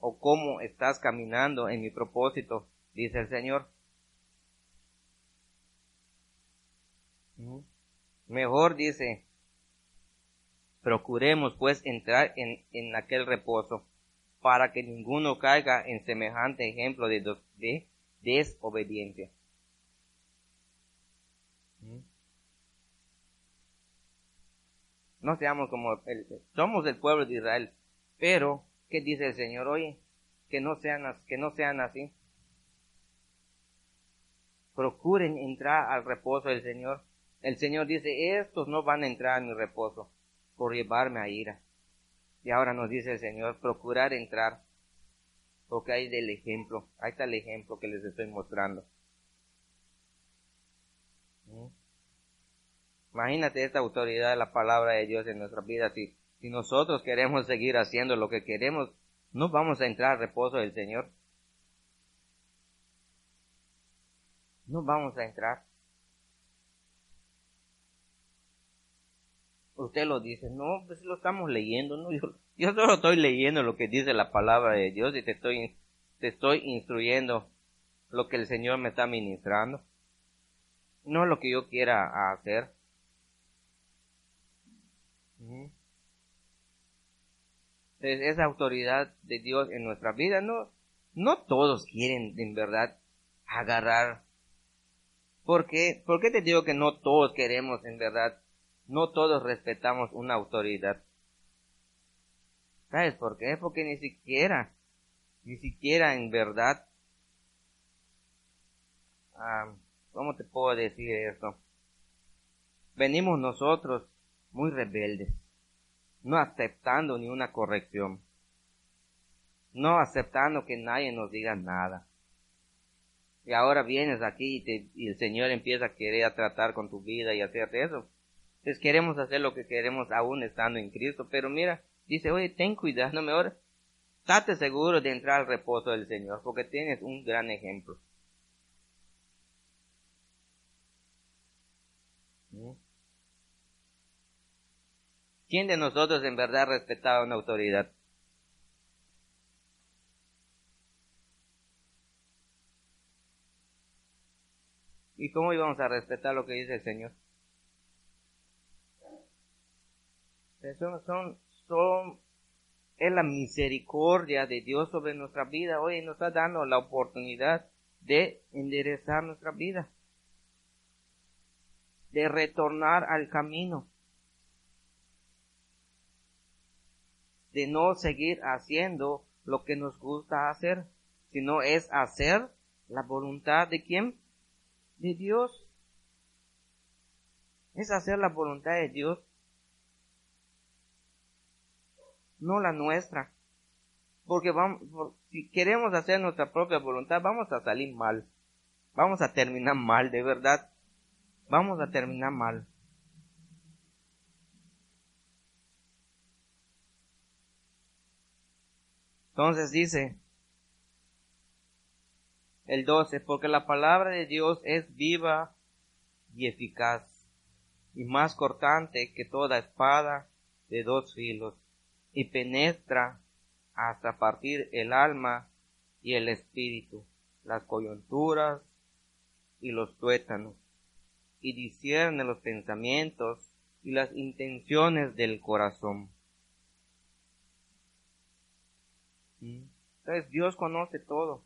o cómo estás caminando en mi propósito, dice el Señor. Mejor dice, procuremos pues entrar en, en, aquel reposo para que ninguno caiga en semejante ejemplo de, de desobediencia. No seamos como el, somos el pueblo de Israel. Pero, ¿qué dice el Señor? Oye, que no sean, que no sean así. Procuren entrar al reposo del Señor. El Señor dice, estos no van a entrar en mi reposo por llevarme a ira. Y ahora nos dice el Señor, procurar entrar. Porque hay del ejemplo, ahí está el ejemplo que les estoy mostrando. Imagínate esta autoridad de la palabra de Dios en nuestra vida. Si, si nosotros queremos seguir haciendo lo que queremos, no vamos a entrar al reposo del Señor. No vamos a entrar. Usted lo dice, no, pues lo estamos leyendo, ¿no? Yo, yo solo estoy leyendo lo que dice la palabra de Dios y te estoy, te estoy instruyendo lo que el Señor me está ministrando. No lo que yo quiera hacer. Esa autoridad de Dios en nuestra vida, no, no todos quieren en verdad agarrar. ¿Por qué? ¿Por qué te digo que no todos queremos en verdad? No todos respetamos una autoridad. ¿Sabes por qué? Porque ni siquiera, ni siquiera en verdad, ah, ¿cómo te puedo decir esto? Venimos nosotros muy rebeldes, no aceptando ni una corrección, no aceptando que nadie nos diga nada. Y ahora vienes aquí y, el Señor empieza a querer tratar con tu vida y hacerte eso. Entonces queremos hacer lo que queremos aún estando en Cristo, pero mira, dice, oye, ten cuidado, no mejor, estate seguro de entrar al reposo del Señor, porque tienes un gran ejemplo. ¿Quién de nosotros en verdad respetaba una autoridad? ¿Y cómo íbamos a respetar lo que dice el Señor? Son, son, son, es la misericordia de Dios sobre nuestra vida. Hoy nos está dando la oportunidad de enderezar nuestra vida, de retornar al camino. De no seguir haciendo lo que nos gusta hacer, sino es hacer la voluntad de quién? De Dios. Es hacer la voluntad de Dios, no la nuestra. Porque vamos, si queremos hacer nuestra propia voluntad, vamos a salir mal. Vamos a terminar mal, de verdad. Vamos a terminar mal. Entonces dice el 12, porque la palabra de Dios es viva y eficaz y más cortante que toda espada de dos filos y penetra hasta partir el alma y el espíritu, las coyunturas y los tuétanos, y discierne los pensamientos y las intenciones del corazón. Entonces Dios conoce todo.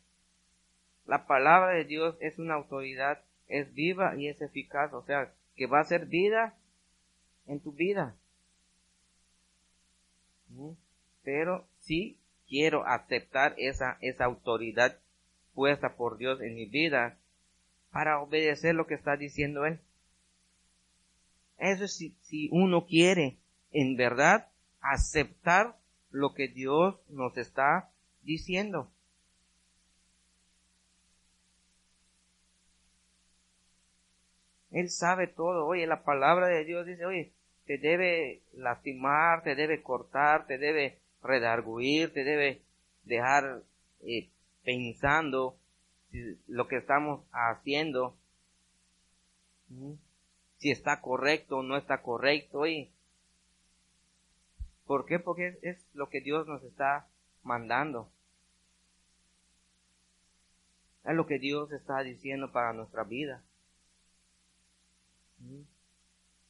La palabra de Dios es una autoridad, es viva y es eficaz, o sea, que va a ser vida en tu vida. Pero si quiero aceptar esa, esa autoridad puesta por Dios en mi vida para obedecer lo que está diciendo Él. Eso es si, si uno quiere en verdad aceptar lo que Dios nos está diciendo. Él sabe todo. Oye, la palabra de Dios dice, oye, te debe lastimar, te debe cortar, te debe redarguir, te debe dejar eh, pensando lo que estamos haciendo, si está correcto o no está correcto. Oye, ¿Por qué? Porque es, lo que Dios nos está mandando. Es lo que Dios está diciendo para nuestra vida.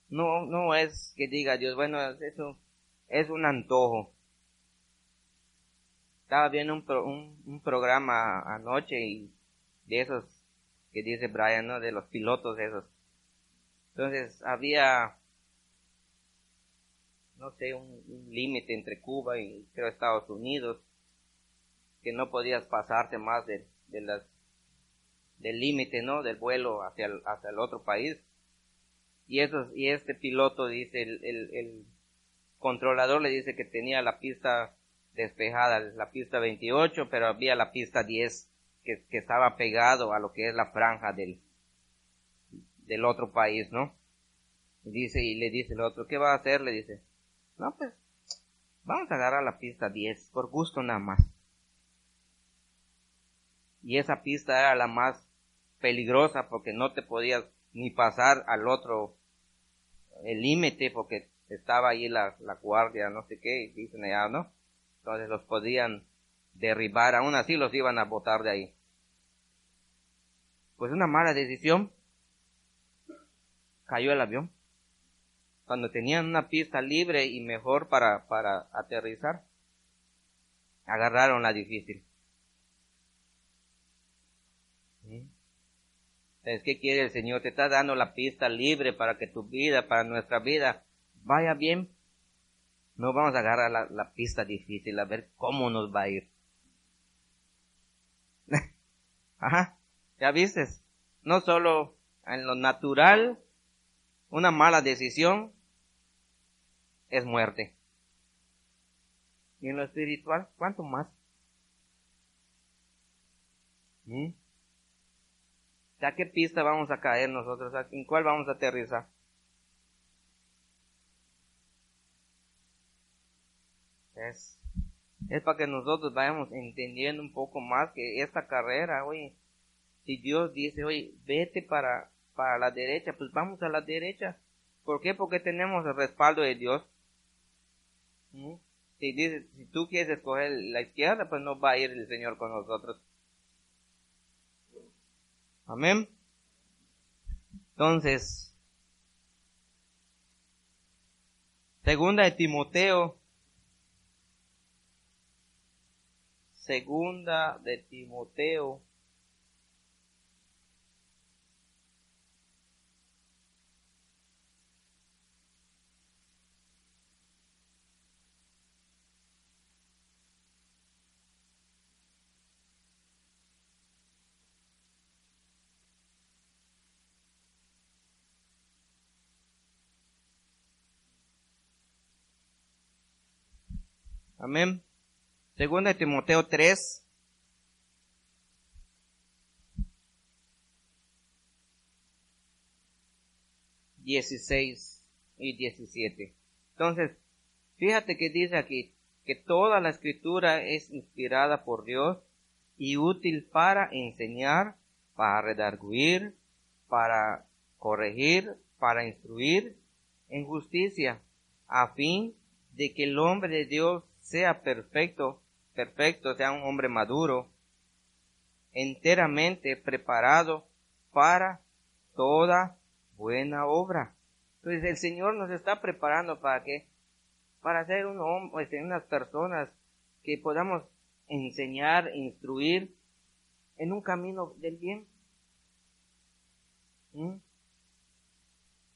No, no es que diga Dios, bueno, eso es un antojo. Estaba viendo un, programa anoche y de esos que dice Brian, ¿no? De los pilotos esos. Entonces había no sé, un, límite entre Cuba y creo Estados Unidos, que no podías pasarte más del límite, ¿no? Del vuelo hacia el, hacia el otro país. Y, eso, y este piloto dice, el, el, el controlador le dice que tenía la pista despejada, la pista 28, pero había la pista 10 que, que estaba pegado a lo que es la franja del, del otro país, ¿no? Dice, y le dice el otro, ¿qué va a hacer? Le dice, no, pues, vamos a agarrar la pista 10, por gusto nada más. Y esa pista era la más peligrosa porque no te podías ni pasar al otro, el límite, porque estaba ahí la, la guardia, no sé qué, dicen allá, ¿no? Entonces los podían derribar, aún así los iban a botar de ahí. Pues una mala decisión. Cayó el avión cuando tenían una pista libre y mejor para, para aterrizar, agarraron la difícil. Entonces, ¿qué quiere el Señor? Te está dando la pista libre para que tu vida, para nuestra vida, vaya bien. No vamos a agarrar la, la pista difícil a ver cómo nos va a ir. <laughs> Ajá, ya vistes. No solo en lo natural, una mala decisión es muerte. Y en lo espiritual, ¿cuánto más? ¿Mm? ¿A qué pista vamos a caer nosotros? ¿En cuál vamos a aterrizar? Es, es para que nosotros vayamos entendiendo un poco más que esta carrera, oye, si Dios dice, oye, vete para para la derecha, pues vamos a la derecha. ¿Por qué? Porque tenemos el respaldo de Dios. ¿Mm? Si, dice, si tú quieres escoger la izquierda, pues no va a ir el Señor con nosotros. Amén. Entonces, segunda de Timoteo, segunda de Timoteo Amén. Segunda de Timoteo 3. Dieciséis y diecisiete. Entonces, fíjate que dice aquí que toda la escritura es inspirada por Dios y útil para enseñar, para redarguir, para corregir, para instruir en justicia, a fin de que el hombre de Dios sea perfecto, perfecto, sea un hombre maduro, enteramente preparado para toda buena obra. Entonces el Señor nos está preparando para que, para ser un hombre, pues, unas personas que podamos enseñar, instruir en un camino del bien. ¿Mm?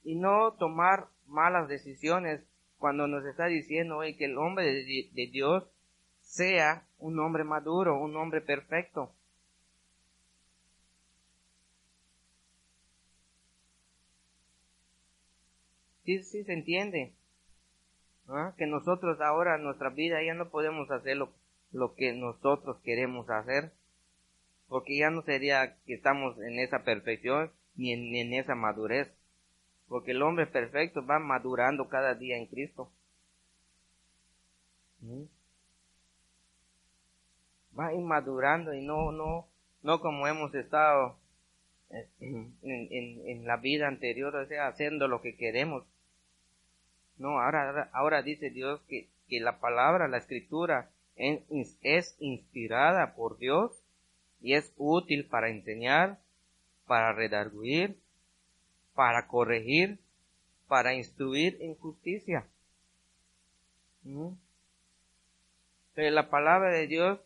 Y no tomar malas decisiones cuando nos está diciendo hoy que el hombre de, Dios sea un hombre maduro, un hombre perfecto. Sí, sí se entiende. Que nosotros ahora en nuestra vida ya no podemos hacer lo, lo, que nosotros queremos hacer. Porque ya no sería que estamos en esa perfección ni ni en esa madurez. Porque el hombre perfecto va madurando cada día en Cristo. ¿Mm? Va inmadurando y no, no, no como hemos estado en, en, la vida anterior, o sea, haciendo lo que queremos. No, ahora, ahora dice Dios que, que la palabra, la escritura, es, es inspirada por Dios y es útil para enseñar, para redarguir, para corregir, para instruir en justicia. Pero la palabra de Dios,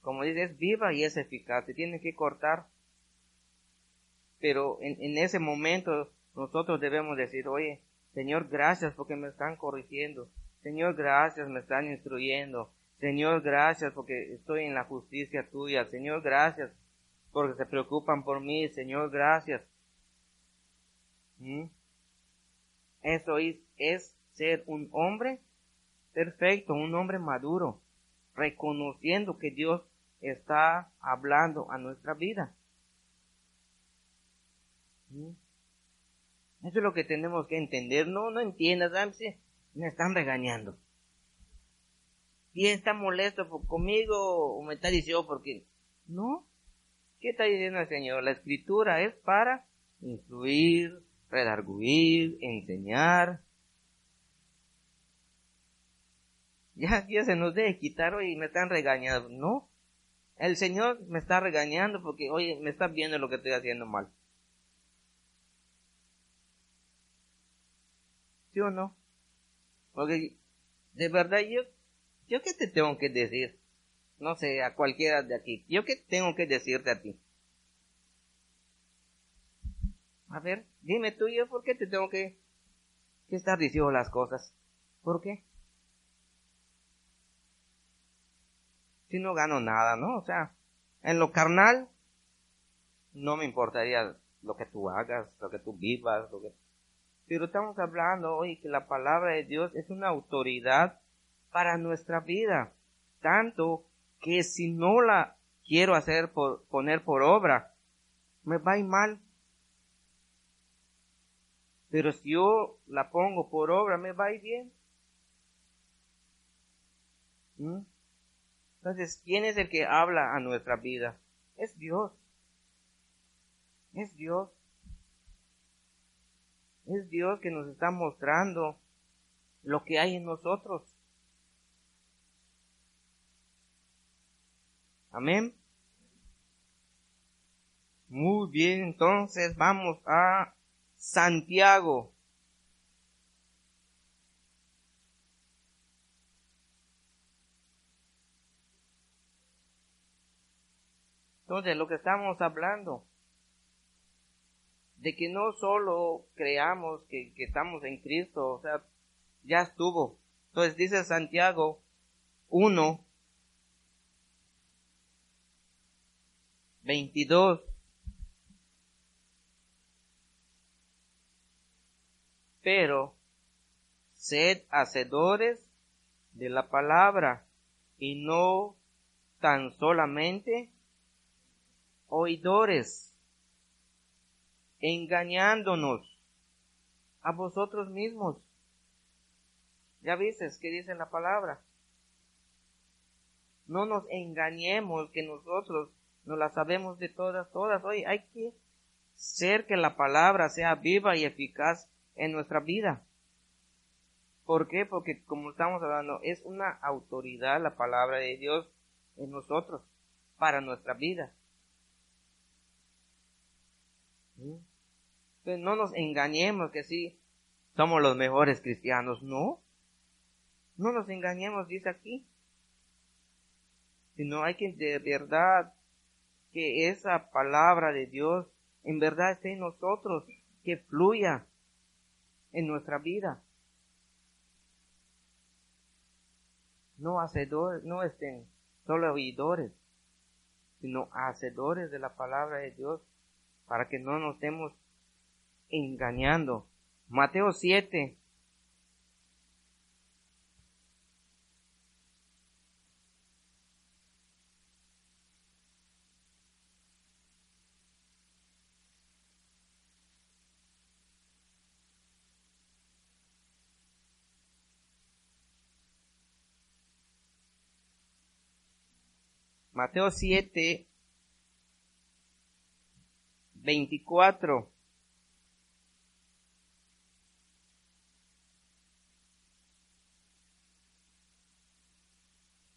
como dice, es viva y es eficaz. Se tiene que cortar. Pero en, en ese momento nosotros debemos decir, oye, Señor, gracias porque me están corrigiendo. Señor, gracias, me están instruyendo. Señor, gracias porque estoy en la justicia tuya. Señor, gracias porque se preocupan por mí. Señor, gracias. Eso es, ser un hombre perfecto, un hombre maduro, reconociendo que Dios está hablando a nuestra vida. Eso es lo que tenemos que entender. No, no entiendas, me están regañando. Y está molesto conmigo o me está diciendo porque no. ¿Qué está diciendo el Señor? La escritura es para influir, redarguir, enseñar. Ya, ya se nos debe quitar hoy me están regañando. No. El Señor me está regañando porque, oye, me está viendo lo que estoy haciendo mal. ¿Sí o no? Porque de verdad yo, yo qué te tengo que decir, no sé, a cualquiera de aquí, yo qué tengo que decirte a ti. A ver, dime tú yo por qué te tengo que, que estar diciendo las cosas. ¿Por qué? Si no gano nada, ¿no? O sea, en lo carnal no me importaría lo que tú hagas, lo que tú vivas, lo que pero estamos hablando hoy que la palabra de Dios es una autoridad para nuestra vida. Tanto que si no la quiero hacer por, poner por obra, me va a ir mal. Pero si yo la pongo por obra, me va a ir bien. ¿Mm? Entonces, ¿quién es el que habla a nuestra vida? Es Dios. Es Dios. Es Dios que nos está mostrando lo que hay en nosotros. Amén. Muy bien, entonces vamos a Santiago. Entonces, lo que estamos hablando de que no solo creamos que, estamos en Cristo, o sea, ya estuvo. Entonces dice Santiago 1, 22. Pero sed hacedores de la palabra y no tan solamente oidores engañándonos a vosotros mismos. Ya viste que dice la palabra. No nos engañemos que nosotros no la sabemos de todas, todas. Hoy hay que ser que la palabra sea viva y eficaz en nuestra vida. ¿Por qué? Porque como estamos hablando, es una autoridad la palabra de Dios en nosotros, para nuestra vida. ¿Mm? no nos engañemos que sí somos los mejores cristianos. No. No nos engañemos, dice aquí. Sino hay que de verdad que esa palabra de Dios en verdad esté en nosotros, que fluya en nuestra vida. No hacedores, no estén solo oidores, sino hacedores de la palabra de Dios, para que no nos demos engañando. Mateo 7. Mateo 7, 24.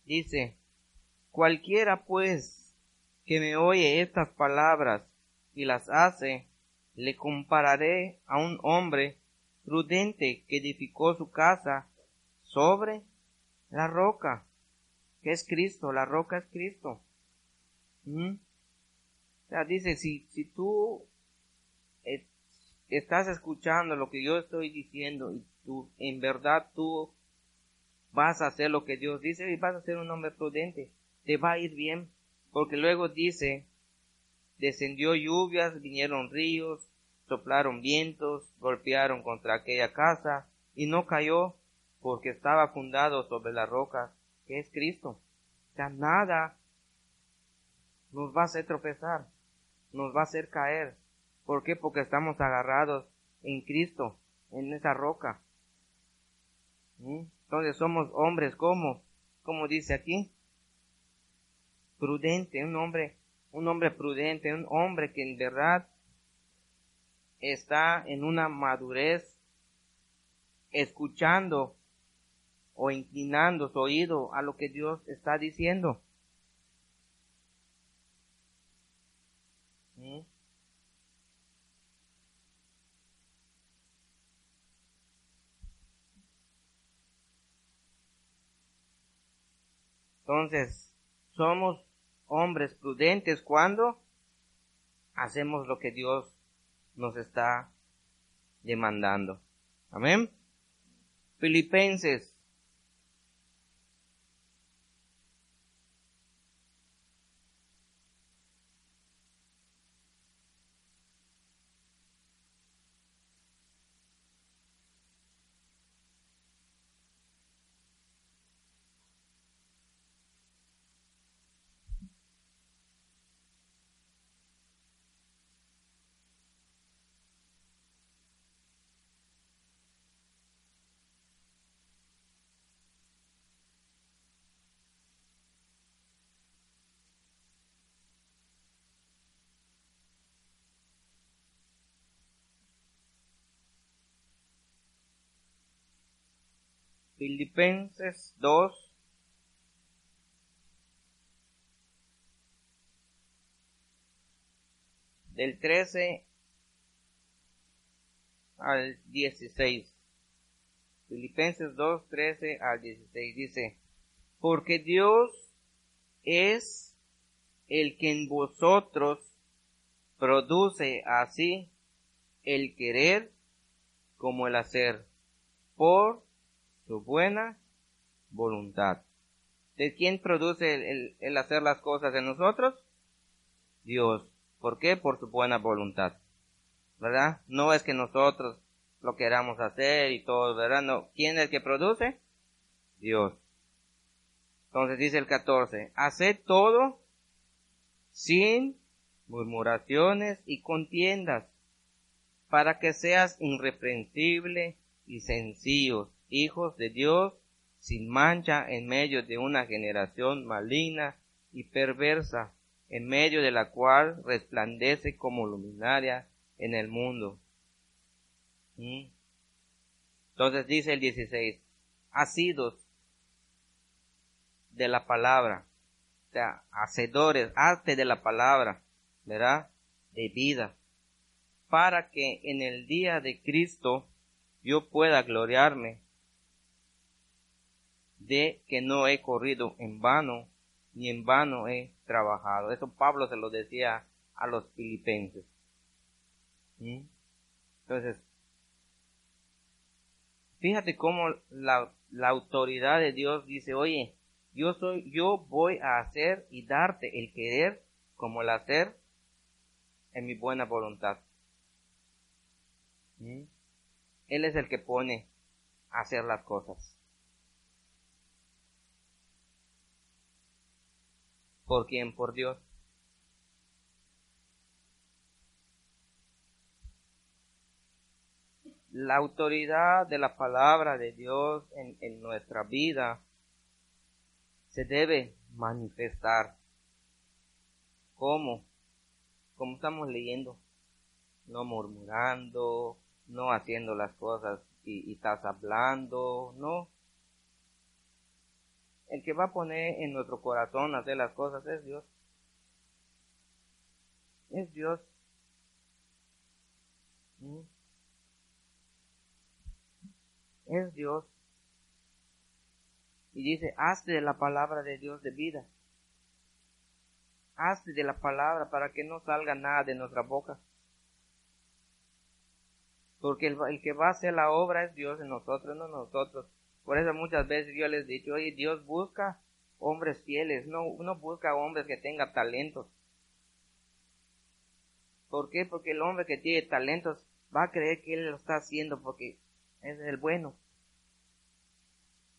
Dice, cualquiera pues que me oye estas palabras y las hace, le compararé a un hombre prudente que edificó su casa sobre la roca, que es Cristo, la roca es Cristo. ¿Mm? O sea, dice, si, si tú eh, estás escuchando lo que yo estoy diciendo y tú, en verdad tú vas a hacer lo que Dios dice y vas a ser un hombre prudente. Te va a ir bien. Porque luego dice, descendió lluvias, vinieron ríos, soplaron vientos, golpearon contra aquella casa y no cayó porque estaba fundado sobre la roca es Cristo. O nada nos va a hacer tropezar, nos va a hacer caer. ¿Por qué? Porque estamos agarrados en Cristo, en esa roca. Entonces somos hombres como, como dice aquí, prudente, un hombre, un hombre prudente, un hombre que en verdad está en una madurez, escuchando o inclinando su oído a lo que Dios está diciendo. ¿Mm? Entonces, somos hombres prudentes cuando hacemos lo que Dios nos está demandando. Amén. Filipenses Filipenses 2, del 13 al 16. Filipenses 2, 13 al 16 dice, porque Dios es el que en vosotros produce así el querer como el hacer por su buena voluntad. ¿De quién produce el, hacer las cosas en nosotros? Dios. ¿Por qué? Por su buena voluntad. ¿Verdad? No es que nosotros lo queramos hacer y todo, ¿verdad? No. ¿Quién es el que produce? Dios. Entonces dice el 14, haced todo sin murmuraciones y contiendas, para que seas irreprensible y sencillos, hijos de Dios, sin mancha en medio de una generación maligna y perversa, en medio de la cual resplandece como luminaria en el mundo. ¿Mm? Entonces dice el 16, asidos de la palabra, o sea, hacedores, arte de la palabra, ¿verdad? De vida, para que en el día de Cristo yo pueda gloriarme de que no he corrido en vano, ni en vano he trabajado. Eso Pablo se lo decía a los filipenses. ¿Mm? Entonces, fíjate cómo la, la, autoridad de Dios dice, oye, yo soy, yo voy a hacer y darte el querer como el hacer en mi buena voluntad. ¿Mm? Él es el que pone a hacer las cosas. ¿Por quién? Por Dios. La autoridad de la palabra de Dios en, en nuestra vida se debe manifestar. ¿Cómo? Como estamos leyendo. No murmurando, no haciendo las cosas y, y estás hablando, no, el que va a poner en nuestro corazón hacer las cosas es Dios. Es Dios. ¿Mm? Es Dios. Y dice, hazte de la palabra de Dios de vida. Hazte de la palabra para que no salga nada de nuestra boca. Porque el, el, que va a hacer la obra es Dios en nosotros, no nosotros Por eso muchas veces yo les he dicho, oye, Dios busca hombres fieles, no, no busca hombres que tengan talentos. ¿Por qué? Porque el hombre que tiene talentos va a creer que él lo está haciendo porque es el bueno.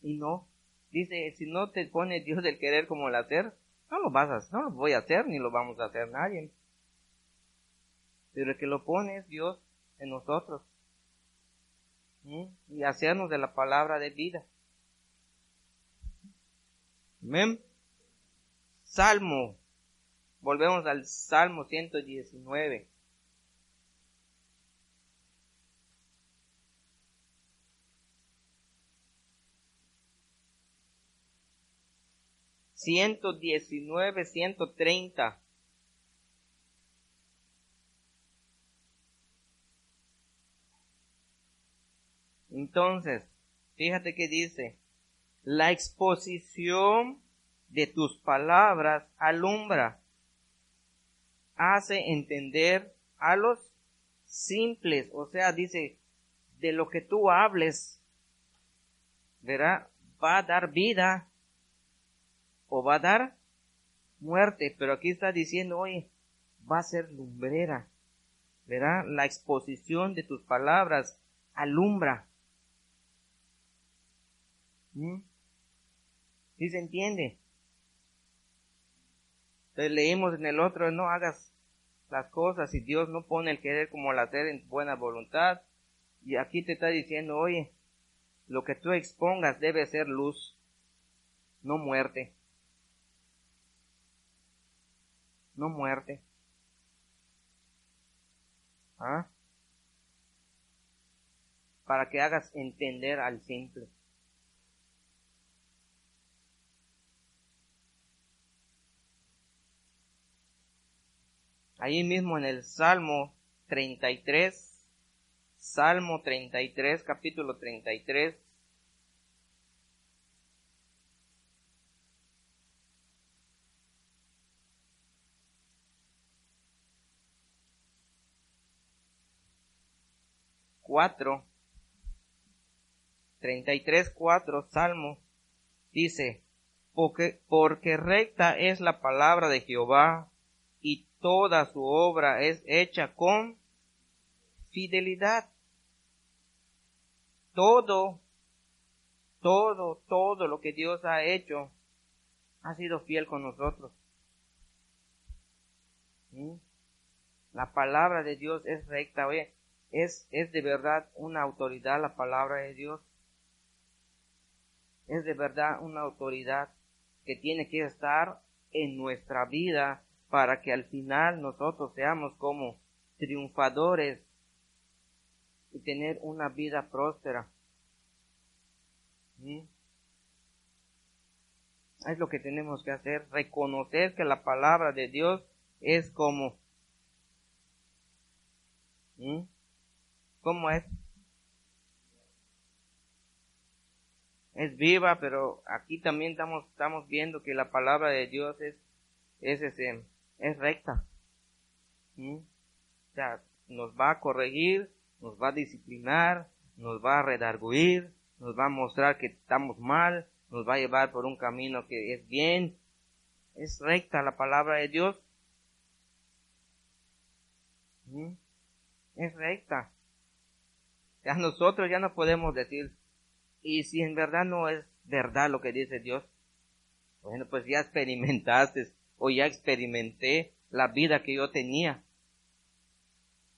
Y no. Dice, si no te pone Dios del querer como el hacer, no lo vas a, no lo voy a hacer, ni lo vamos a hacer nadie. Pero el que lo pone es Dios en nosotros. Y hacernos de la palabra de vida. Amén. Salmo. Volvemos al Salmo 119. Ciento diecinueve, ciento treinta. Entonces, fíjate que dice, la exposición de tus palabras alumbra, hace entender a los simples, o sea, dice, de lo que tú hables, verá, va a dar vida o va a dar muerte, pero aquí está diciendo, oye, va a ser lumbrera, verá, la exposición de tus palabras alumbra. ¿Mm? ¿Sí se entiende? Entonces leímos en el otro, no hagas las cosas si Dios no pone el querer como el hacer en buena voluntad. Y aquí te está diciendo, oye, lo que tú expongas debe ser luz, no muerte. No muerte. ¿Ah? Para que hagas entender al simple. Ahí mismo en el Salmo 33, Salmo 33, capítulo 33. Cuatro, treinta y tres, cuatro, Salmo, dice, porque, porque recta es la palabra de Jehová toda su obra es hecha con fidelidad. Todo, todo, todo lo que Dios ha hecho ha sido fiel con nosotros. ¿Mm? La palabra de Dios es recta, oye, es, es de verdad una autoridad la palabra de Dios. Es de verdad una autoridad que tiene que estar en nuestra vida para que al final nosotros seamos como triunfadores y tener una vida próspera. Es lo que tenemos que hacer, reconocer que la palabra de Dios es como... ¿Cómo es? Es viva, pero aquí también estamos, estamos viendo que la palabra de Dios es, es ese, es recta. O sea, nos va a corregir, nos va a disciplinar, nos va a redarguir, nos va a mostrar que estamos mal, nos va a llevar por un camino que es bien. Es recta la palabra de Dios. Es recta. Ya nosotros ya no podemos decir, y si en verdad no es verdad lo que dice Dios, bueno, pues ya experimentaste o ya experimenté la vida que yo tenía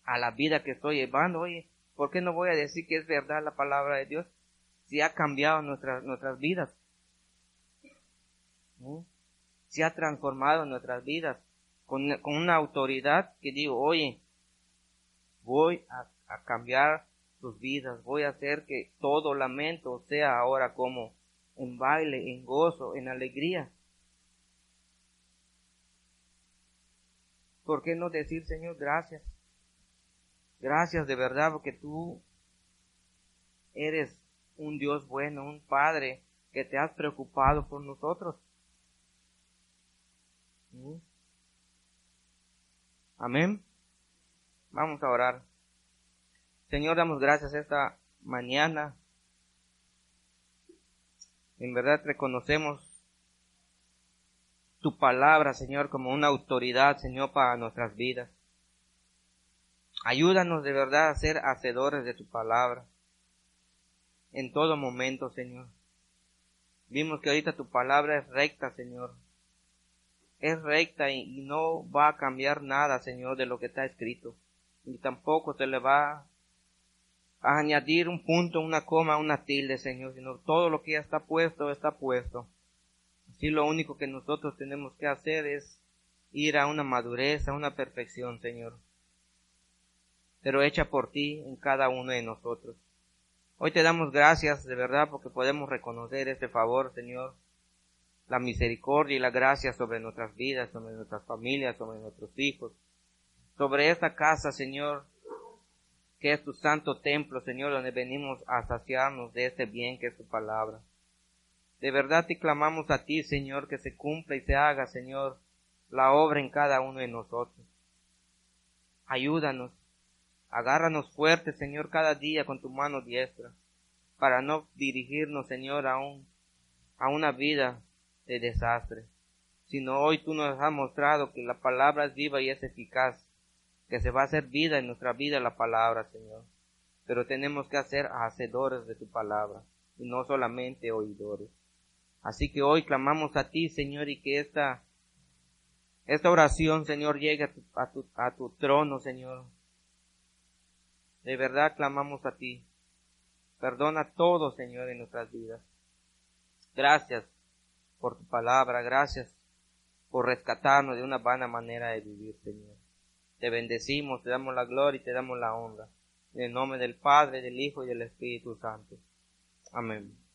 a la vida que estoy llevando. Oye, ¿por qué no voy a decir que es verdad la palabra de Dios? Si ha cambiado nuestras, nuestras vidas. ¿Mm? Si ha transformado nuestras vidas con, con, una autoridad que digo, oye, voy a, a cambiar tus vidas, voy a hacer que todo lamento sea ahora como en baile, en gozo, en alegría. ¿Por qué no decir, Señor, gracias? Gracias de verdad porque tú eres un Dios bueno, un Padre que te has preocupado por nosotros. Amén. Vamos a orar. Señor, damos gracias esta mañana En verdad reconocemos tu palabra, Señor, como una autoridad, Señor, para nuestras vidas. Ayúdanos de verdad a ser hacedores de tu palabra en todo momento, Señor. Vimos que ahorita tu palabra es recta, Señor. Es recta y, no va a cambiar nada, Señor, de lo que está escrito. Y tampoco se le va a añadir un punto, una coma, una tilde, Señor, sino todo lo que ya está puesto, está puesto. Así lo único que nosotros tenemos que hacer es ir a una madurez, a una perfección, Señor. Pero hecha por ti en cada uno de nosotros. Hoy te damos gracias de verdad porque podemos reconocer este favor, Señor, la misericordia y la gracia sobre nuestras vidas, sobre nuestras familias, sobre nuestros hijos, sobre esta casa, Señor, que es tu santo templo, Señor, donde venimos a saciarnos de este bien que es tu palabra. De verdad te clamamos a ti, Señor, que se cumpla y se haga, Señor, la obra en cada uno de nosotros. Ayúdanos Agárranos fuerte, Señor, cada día con tu mano diestra, para no dirigirnos, Señor, a, a una vida de desastre, sino hoy tú nos has mostrado que la palabra es viva y es eficaz, que se va a hacer vida en nuestra vida la palabra, Señor. Pero tenemos que hacer hacedores de tu palabra y no solamente oidores. Así que hoy clamamos a ti, Señor, y que esta, esta oración, Señor, llegue a tu, a tu, a tu trono, Señor, de verdad clamamos a ti. Perdona todo, Señor, en nuestras vidas. Gracias por tu palabra, gracias por rescatarnos de una vana manera de vivir, Señor. Te bendecimos, te damos la gloria y te damos la honra. En el nombre del Padre, del Hijo y del Espíritu Santo. Amén.